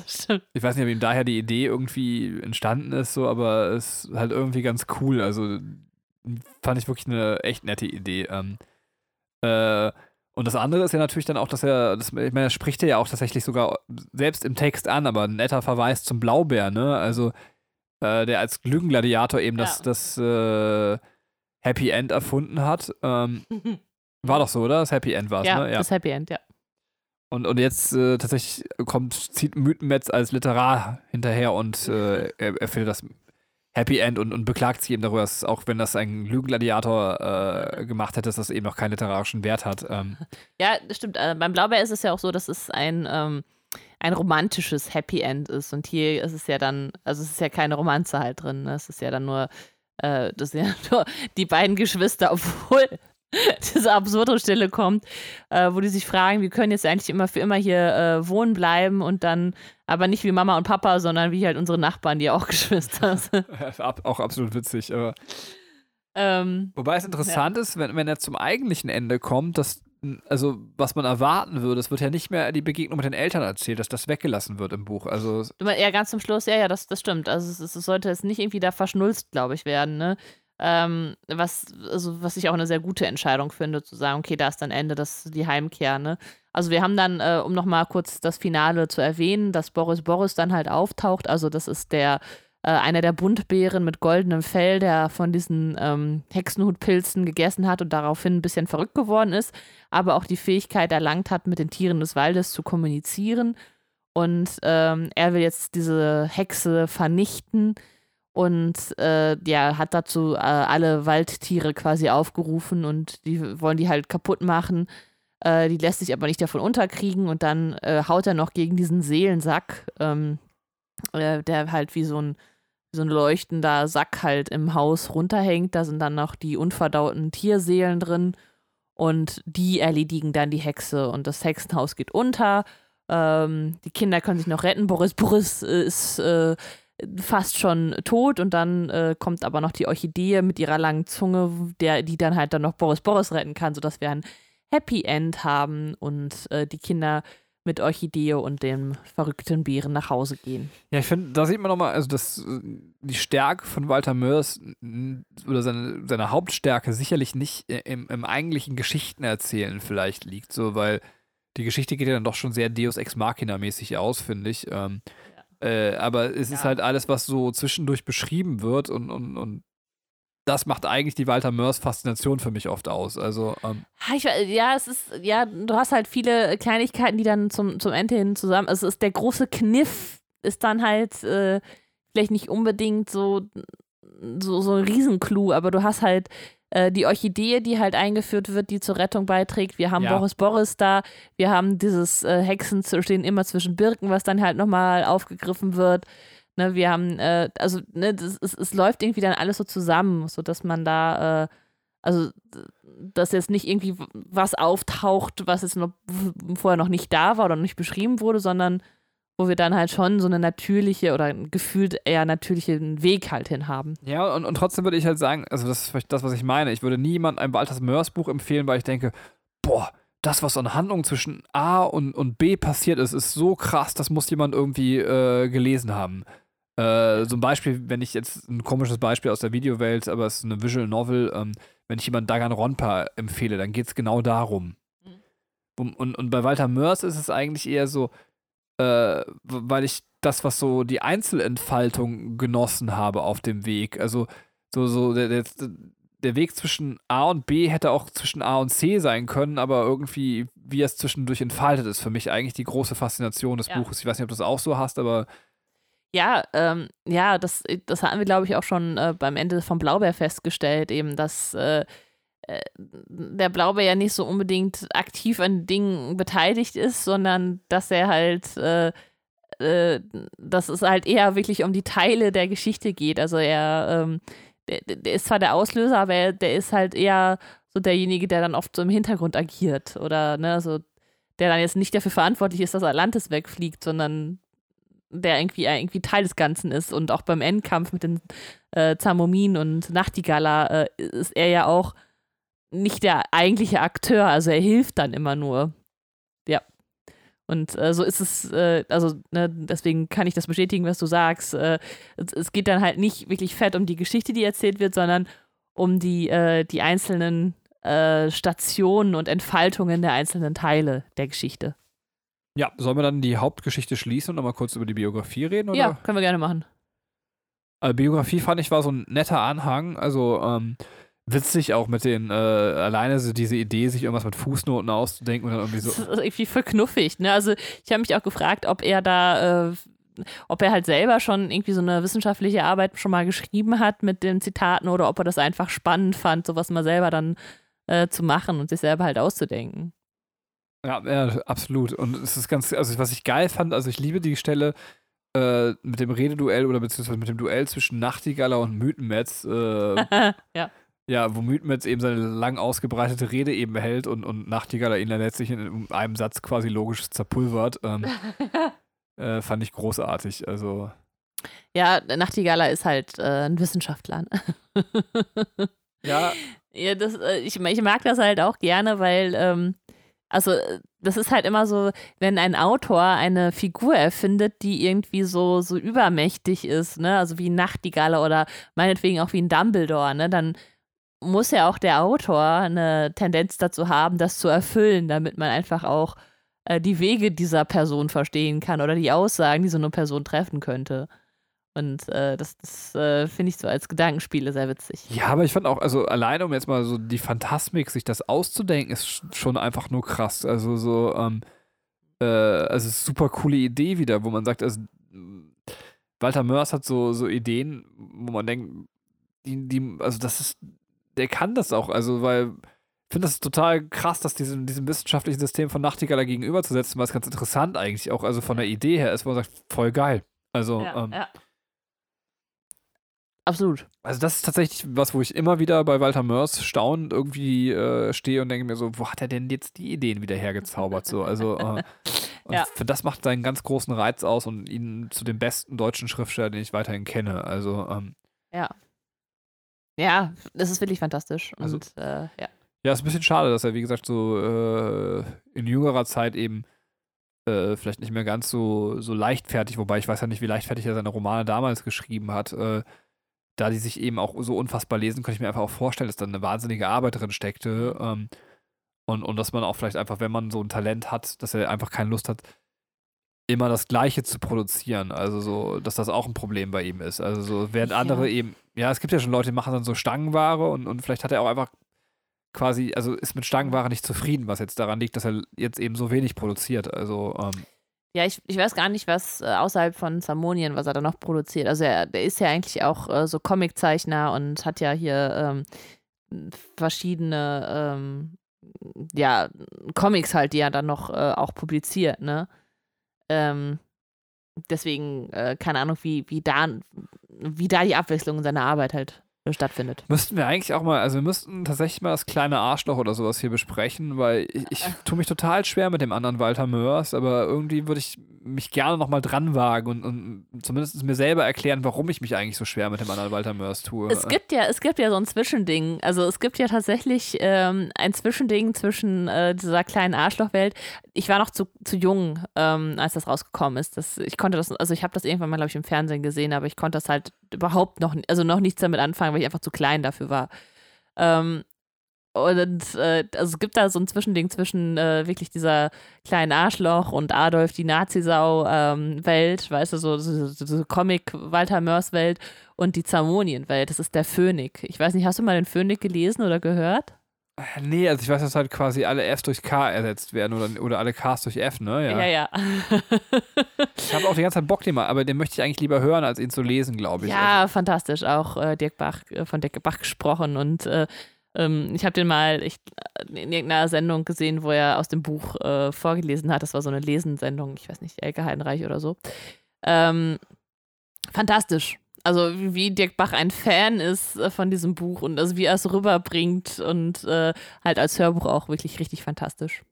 stimmt. Ich weiß nicht, ob ihm daher die Idee irgendwie entstanden ist, so, aber es ist halt irgendwie ganz cool. Also fand ich wirklich eine echt nette Idee. Ähm, äh, und das andere ist ja natürlich dann auch, dass er, das, ich meine, das spricht er ja auch tatsächlich sogar selbst im Text an, aber ein netter Verweis zum Blaubär, ne? Also äh, der als Lügengladiator eben das, Ja. das äh, Happy End erfunden hat. Ähm, war doch so, oder? Das Happy End war es, ja, ne? Ja. das Happy End, ja. Und, und jetzt äh, tatsächlich kommt, zieht Mythenmetz als Literar hinterher und äh, er, er findet das Happy End und, und beklagt sich eben darüber, dass auch wenn das ein Lügengladiator äh, gemacht hätte, dass das eben noch keinen literarischen Wert hat. Ähm, Ja, das stimmt. Äh, beim Blaubeer ist es ja auch so, dass es ein, ähm, ein romantisches Happy End ist. Und hier ist es ja dann, also es ist ja keine Romanze halt drin. Ne? Es ist ja dann nur, äh, das sind ja nur die beiden Geschwister, obwohl diese absurde Stelle kommt, äh, wo die sich fragen, wir können jetzt eigentlich immer für immer hier äh, wohnen bleiben und dann aber nicht wie Mama und Papa, sondern wie halt unsere Nachbarn, die auch Geschwister sind. auch absolut witzig. Aber ähm, wobei es interessant ist, wenn, wenn er zum eigentlichen Ende kommt, dass, also was man erwarten würde, es wird ja nicht mehr die Begegnung mit den Eltern erzählt, dass das weggelassen wird im Buch. Also ja, ganz zum Schluss, ja, ja, das, das stimmt. Also es, es sollte jetzt nicht irgendwie da verschnulzt, glaube ich, werden, ne? Ähm, was, also, was ich auch eine sehr gute Entscheidung finde, zu sagen, okay, da ist dann Ende, das ist die Heimkehr, ne? Also wir haben dann, äh, um nochmal kurz das Finale zu erwähnen, dass Boris Boris dann halt auftaucht. Also das ist der, äh, einer der Buntbären mit goldenem Fell, der von diesen ähm, Hexenhutpilzen gegessen hat und daraufhin ein bisschen verrückt geworden ist, aber auch die Fähigkeit erlangt hat, mit den Tieren des Waldes zu kommunizieren. Und ähm, er will jetzt diese Hexe vernichten und äh, ja, hat dazu äh, alle Waldtiere quasi aufgerufen und die wollen die halt kaputt machen. Äh, die lässt sich aber nicht davon unterkriegen und dann äh, haut er noch gegen diesen Seelensack, ähm, äh, der halt wie so ein, so ein leuchtender Sack halt im Haus runterhängt. Da sind dann noch die unverdauten Tierseelen drin und die erledigen dann die Hexe und das Hexenhaus geht unter. Ähm, die Kinder können sich noch retten. Boris Boris äh, ist fast schon tot und dann äh, kommt aber noch die Orchidee mit ihrer langen Zunge, der, die dann halt dann noch Boris Boris retten kann, sodass wir ein Happy End haben und äh, die Kinder mit Orchidee und dem verrückten Bären nach Hause gehen. Ja, ich finde, da sieht man nochmal, also das, die Stärke von Walter Mörs oder seine, seine Hauptstärke sicherlich nicht im, im eigentlichen Geschichtenerzählen vielleicht liegt, so, weil die Geschichte geht ja dann doch schon sehr Deus Ex Machina-mäßig aus, finde ich. Ähm, äh, aber es ja. ist halt alles, was so zwischendurch beschrieben wird und, und, und das macht eigentlich die Walter Mörs Faszination für mich oft aus. Also, ähm ich, ja, es ist, ja, du hast halt viele Kleinigkeiten, die dann zum, zum Ende hin zusammen. Also es ist der große Kniff, ist dann halt äh, vielleicht nicht unbedingt so, so, so ein Riesenclou, aber du hast halt äh, die Orchidee, die halt eingeführt wird, die zur Rettung beiträgt. Wir haben ja. Boris Boris da, wir haben dieses äh, Hexen stehen immer zwischen Birken, was dann halt nochmal aufgegriffen wird. Ne, wir haben, äh, also, ne, das, es, es läuft irgendwie dann alles so zusammen, sodass man da, äh, also, dass jetzt nicht irgendwie was auftaucht, was jetzt noch vorher noch nicht da war oder nicht beschrieben wurde, sondern wo wir dann halt schon so eine natürliche oder gefühlt eher natürlichen Weg halt hin haben. Ja, und, und trotzdem würde ich halt sagen, also das ist vielleicht das, was ich meine. Ich würde niemand ein Walters Mörs Buch empfehlen, weil ich denke, boah, das, was an Handlung zwischen A und, und B passiert ist, ist so krass, das muss jemand irgendwie äh, gelesen haben. Äh, so ein Beispiel, wenn ich jetzt ein komisches Beispiel aus der Videowelt, aber es ist eine Visual Novel, ähm, wenn ich jemand Dagan Ronpa empfehle, dann geht es genau darum. Mhm. Und, und bei Walter Mörs ist es eigentlich eher so, äh, weil ich das, was so die Einzelentfaltung genossen habe auf dem Weg. Also so, so der, der, der Weg zwischen A und B hätte auch zwischen A und C sein können, aber irgendwie, wie es zwischendurch entfaltet, ist für mich eigentlich die große Faszination des ja. Buches. Ich weiß nicht, ob du das auch so hast, aber. Ja, ähm, ja, das, das hatten wir, glaube ich, auch schon äh, beim Ende vom Blaubeer festgestellt, eben, dass äh, der Blaubeer ja nicht so unbedingt aktiv an Dingen beteiligt ist, sondern dass er halt, äh, äh, dass es halt eher wirklich um die Teile der Geschichte geht. Also er, ähm, der, der, ist zwar der Auslöser, aber er, der ist halt eher so derjenige, der dann oft so im Hintergrund agiert oder ne, so der dann jetzt nicht dafür verantwortlich ist, dass Atlantis wegfliegt, sondern der irgendwie, irgendwie Teil des Ganzen ist. Und auch beim Endkampf mit den äh, Zamomin und Nachtigalla äh, ist er ja auch nicht der eigentliche Akteur, also er hilft dann immer nur. Ja. Und äh, so ist es, äh, also ne, deswegen kann ich das bestätigen, was du sagst. Äh, es, es, geht dann halt nicht wirklich fett um die Geschichte, die erzählt wird, sondern um die, äh, die einzelnen äh, Stationen und Entfaltungen der einzelnen Teile der Geschichte. Ja, sollen wir dann die Hauptgeschichte schließen und nochmal kurz über die Biografie reden? Oder? Ja, können wir gerne machen. Also Biografie fand ich war so ein netter Anhang. Also, ähm, witzig auch mit den, äh, alleine so diese Idee, sich irgendwas mit Fußnoten auszudenken und dann irgendwie so. Das ist irgendwie voll knuffig, ne? Also ich habe mich auch gefragt, ob er da, äh, ob er halt selber schon irgendwie so eine wissenschaftliche Arbeit schon mal geschrieben hat mit den Zitaten oder ob er das einfach spannend fand, sowas mal selber dann äh, zu machen und sich selber halt auszudenken. Ja, ja, absolut. Und es ist ganz, also was ich geil fand, also ich liebe die Stelle, äh, mit dem Rededuell oder beziehungsweise mit dem Duell zwischen Nachtigaller und Mythenmetz. Äh, ja. Ja, wo Mythenmetz eben seine lang ausgebreitete Rede eben hält und, und Nachtigaller ihn dann letztlich in einem Satz quasi logisch zerpulvert. Ähm, äh, fand ich großartig. Also. Ja, Nachtigaller ist halt äh, ein Wissenschaftler. Ne? ja. Ja, das, äh, ich, ich mag das halt auch gerne, weil ähm, Also, das ist halt immer so, wenn ein Autor eine Figur erfindet, die irgendwie so, so übermächtig ist, ne? Also wie ein Nachtigalle oder meinetwegen auch wie ein Dumbledore, ne? Dann muss ja auch der Autor eine Tendenz dazu haben, das zu erfüllen, damit man einfach auch äh, die Wege dieser Person verstehen kann oder die Aussagen, die so eine Person treffen könnte. Und äh, das, das äh, finde ich so als Gedankenspiele sehr witzig. Ja, aber ich fand auch, also alleine um jetzt mal so die Phantasmik, sich das auszudenken, ist schon einfach nur krass. Also so, ähm, äh, also super coole Idee wieder, wo man sagt, also, Walter Mörs hat so, so Ideen, wo man denkt, die, die, also das ist, der kann das auch, also weil ich finde das total krass, dass diesem, diesem wissenschaftlichen System von Nachtigaller gegenüberzusetzen, was ganz interessant eigentlich auch, also von der Idee her ist, wo man sagt, voll geil. Also, ja, ähm, ja. Absolut. Also das ist tatsächlich was, wo ich immer wieder bei Walter Mörs staunend irgendwie äh, stehe und denke mir so, wo hat er denn jetzt die Ideen wieder hergezaubert? So, also äh, Ja. für das macht seinen ganz großen Reiz aus und ihn zu dem besten deutschen Schriftsteller, den ich weiterhin kenne. Also ähm, Ja. Ja, das ist wirklich fantastisch. Also- Und äh, ja. ja, ist ein bisschen schade, dass er wie gesagt so äh, in jüngerer Zeit eben äh, vielleicht nicht mehr ganz so so leichtfertig, wobei ich weiß ja nicht, wie leichtfertig er seine Romane damals geschrieben hat. Äh, da die sich eben auch so unfassbar lesen, könnte ich mir einfach auch vorstellen, dass da eine wahnsinnige Arbeit drin steckte. Ähm, und, und dass man auch vielleicht einfach, wenn man so ein Talent hat, dass er einfach keine Lust hat, immer das Gleiche zu produzieren. Also so, dass das auch ein Problem bei ihm ist. Also so, während Ja. andere eben, ja, es gibt ja schon Leute, die machen dann so Stangenware und, und vielleicht hat er auch einfach quasi, also ist mit Stangenware nicht zufrieden, was jetzt daran liegt, dass er jetzt eben so wenig produziert. Also, ähm, Ja, ich, ich weiß gar nicht, was äh, außerhalb von Zamonien, was er da noch produziert. Also er, der ist ja eigentlich auch äh, so Comiczeichner und hat ja hier ähm, verschiedene ähm, ja, Comics halt, die er dann noch äh, auch publiziert, ne? Ähm, deswegen, äh, keine Ahnung, wie, wie da wie da die Abwechslung in seiner Arbeit halt äh, stattfindet. Müssten wir eigentlich auch mal, also wir müssten tatsächlich mal das kleine Arschloch oder sowas hier besprechen, weil ich, ich tue mich total schwer mit dem anderen Walter Mörs, aber irgendwie würde ich mich gerne nochmal dran wagen und, und zumindest mir selber erklären, warum ich mich eigentlich so schwer mit dem anderen Walter Mörs tue. Es gibt ja, es gibt ja so ein Zwischending. Also es gibt ja tatsächlich ähm, ein Zwischending zwischen äh, dieser kleinen Arschlochwelt. Ich war noch zu, zu jung, ähm, als das rausgekommen ist. Das, ich konnte das, also ich habe das irgendwann mal, glaube ich, im Fernsehen gesehen, aber ich konnte das halt überhaupt noch, also noch nichts damit anfangen, weil ich einfach zu klein dafür war. Ähm, und äh, also es gibt da so ein Zwischending zwischen äh, wirklich dieser kleinen Arschloch und Adolf, die Nazisau-Welt, weißt du, so, so, so, Comic-Walter-Mörs-Welt und die Zamonien-Welt. Das ist der Phönik. Ich weiß nicht, hast du mal den Phönik gelesen oder gehört? nee, also ich weiß, dass halt quasi alle Fs durch K ersetzt werden oder, oder alle Ks durch F, ne? Ja. Ja, ja. Ich habe auch die ganze Zeit Bock, den mal, aber den möchte ich eigentlich lieber hören, als ihn zu lesen, glaube ich. Also, ja, fantastisch. Auch äh, Dirk Bach, äh, von Dirk Bach gesprochen und äh, ähm, ich habe den mal ich, äh, in irgendeiner Sendung gesehen, wo er aus dem Buch äh, vorgelesen hat. Das war so eine Lesensendung, ich weiß nicht, Elke Heidenreich oder so. Ähm, fantastisch. Also wie, Dirk Bach ein Fan ist äh, von diesem Buch und also wie er es rüberbringt und äh, halt als Hörbuch auch wirklich richtig fantastisch.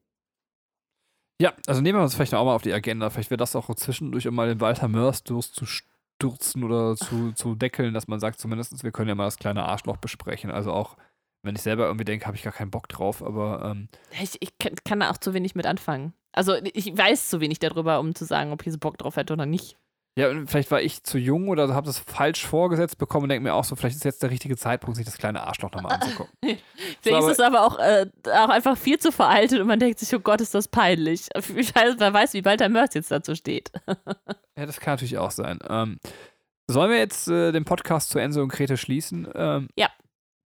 Ja, also nehmen wir uns vielleicht auch mal auf die Agenda. Vielleicht wäre das auch zwischendurch, um mal den Walter Mörs durchzustürzen oder zu, zu deckeln, dass man sagt, zumindest wir können ja mal das kleine Arschloch besprechen. Also auch, wenn ich selber irgendwie denke, habe ich gar keinen Bock drauf, aber ähm, Ich, ich kann, da auch zu wenig mit anfangen. Also ich weiß zu wenig darüber, um zu sagen, ob ich so Bock drauf hätte oder nicht. ja, und vielleicht war ich zu jung oder habe das falsch vorgesetzt bekommen und denke mir auch so, vielleicht ist jetzt der richtige Zeitpunkt, sich das kleine Arschloch nochmal anzugucken. Vielleicht aber- ist es aber auch, äh, auch einfach viel zu veraltet und man denkt sich, oh Gott, ist das peinlich. Ich weiß, wer weiß, wie Walter Mörs jetzt dazu steht. Ja, das kann natürlich auch sein. Ähm, sollen wir jetzt äh, den Podcast zu Enzo und Grete schließen? Ähm, Ja.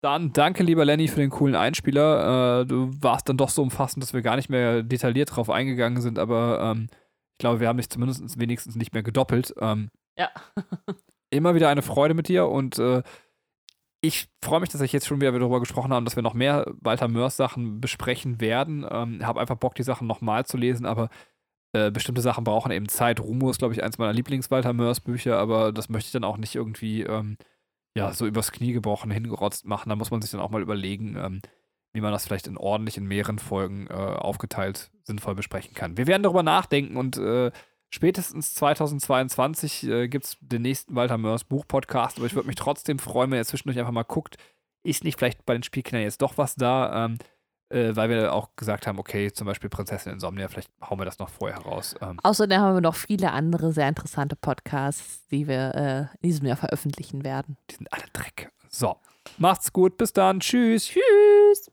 Dann danke, lieber Lenny, für den coolen Einspieler. Äh, du warst dann doch so umfassend, dass wir gar nicht mehr detailliert drauf eingegangen sind, aber ähm, ich glaube, wir haben dich zumindest wenigstens nicht mehr gedoppelt. Ähm, Ja. immer wieder eine Freude mit dir und äh, ich freue mich, dass ich jetzt schon wieder darüber gesprochen haben, dass wir noch mehr Walter Mörs Sachen besprechen werden. Ähm, habe einfach Bock, die Sachen nochmal zu lesen, aber äh, bestimmte Sachen brauchen eben Zeit. Rumo ist, glaube ich, eins meiner Lieblings-Walter Mörs-Bücher, aber das möchte ich dann auch nicht irgendwie ähm, ja, so übers Knie gebrochen hingerotzt machen. Da muss man sich dann auch mal überlegen, ähm, wie man das vielleicht in ordentlich in mehreren Folgen äh, aufgeteilt sinnvoll besprechen kann. Wir werden darüber nachdenken und äh, spätestens 2022 äh, gibt es den nächsten Walter Mörs Buch-Podcast, aber ich würde mich trotzdem freuen, wenn ihr zwischendurch einfach mal guckt, ist nicht vielleicht bei den Spielkindern jetzt doch was da? Ähm, äh, weil wir auch gesagt haben, okay, zum Beispiel Prinzessin Insomnia, vielleicht hauen wir das noch vorher raus. Ähm, Außerdem haben wir noch viele andere sehr interessante Podcasts, die wir äh, in diesem Jahr veröffentlichen werden. die sind alle Dreck. So, macht's gut, bis dann, tschüss. Tschüss.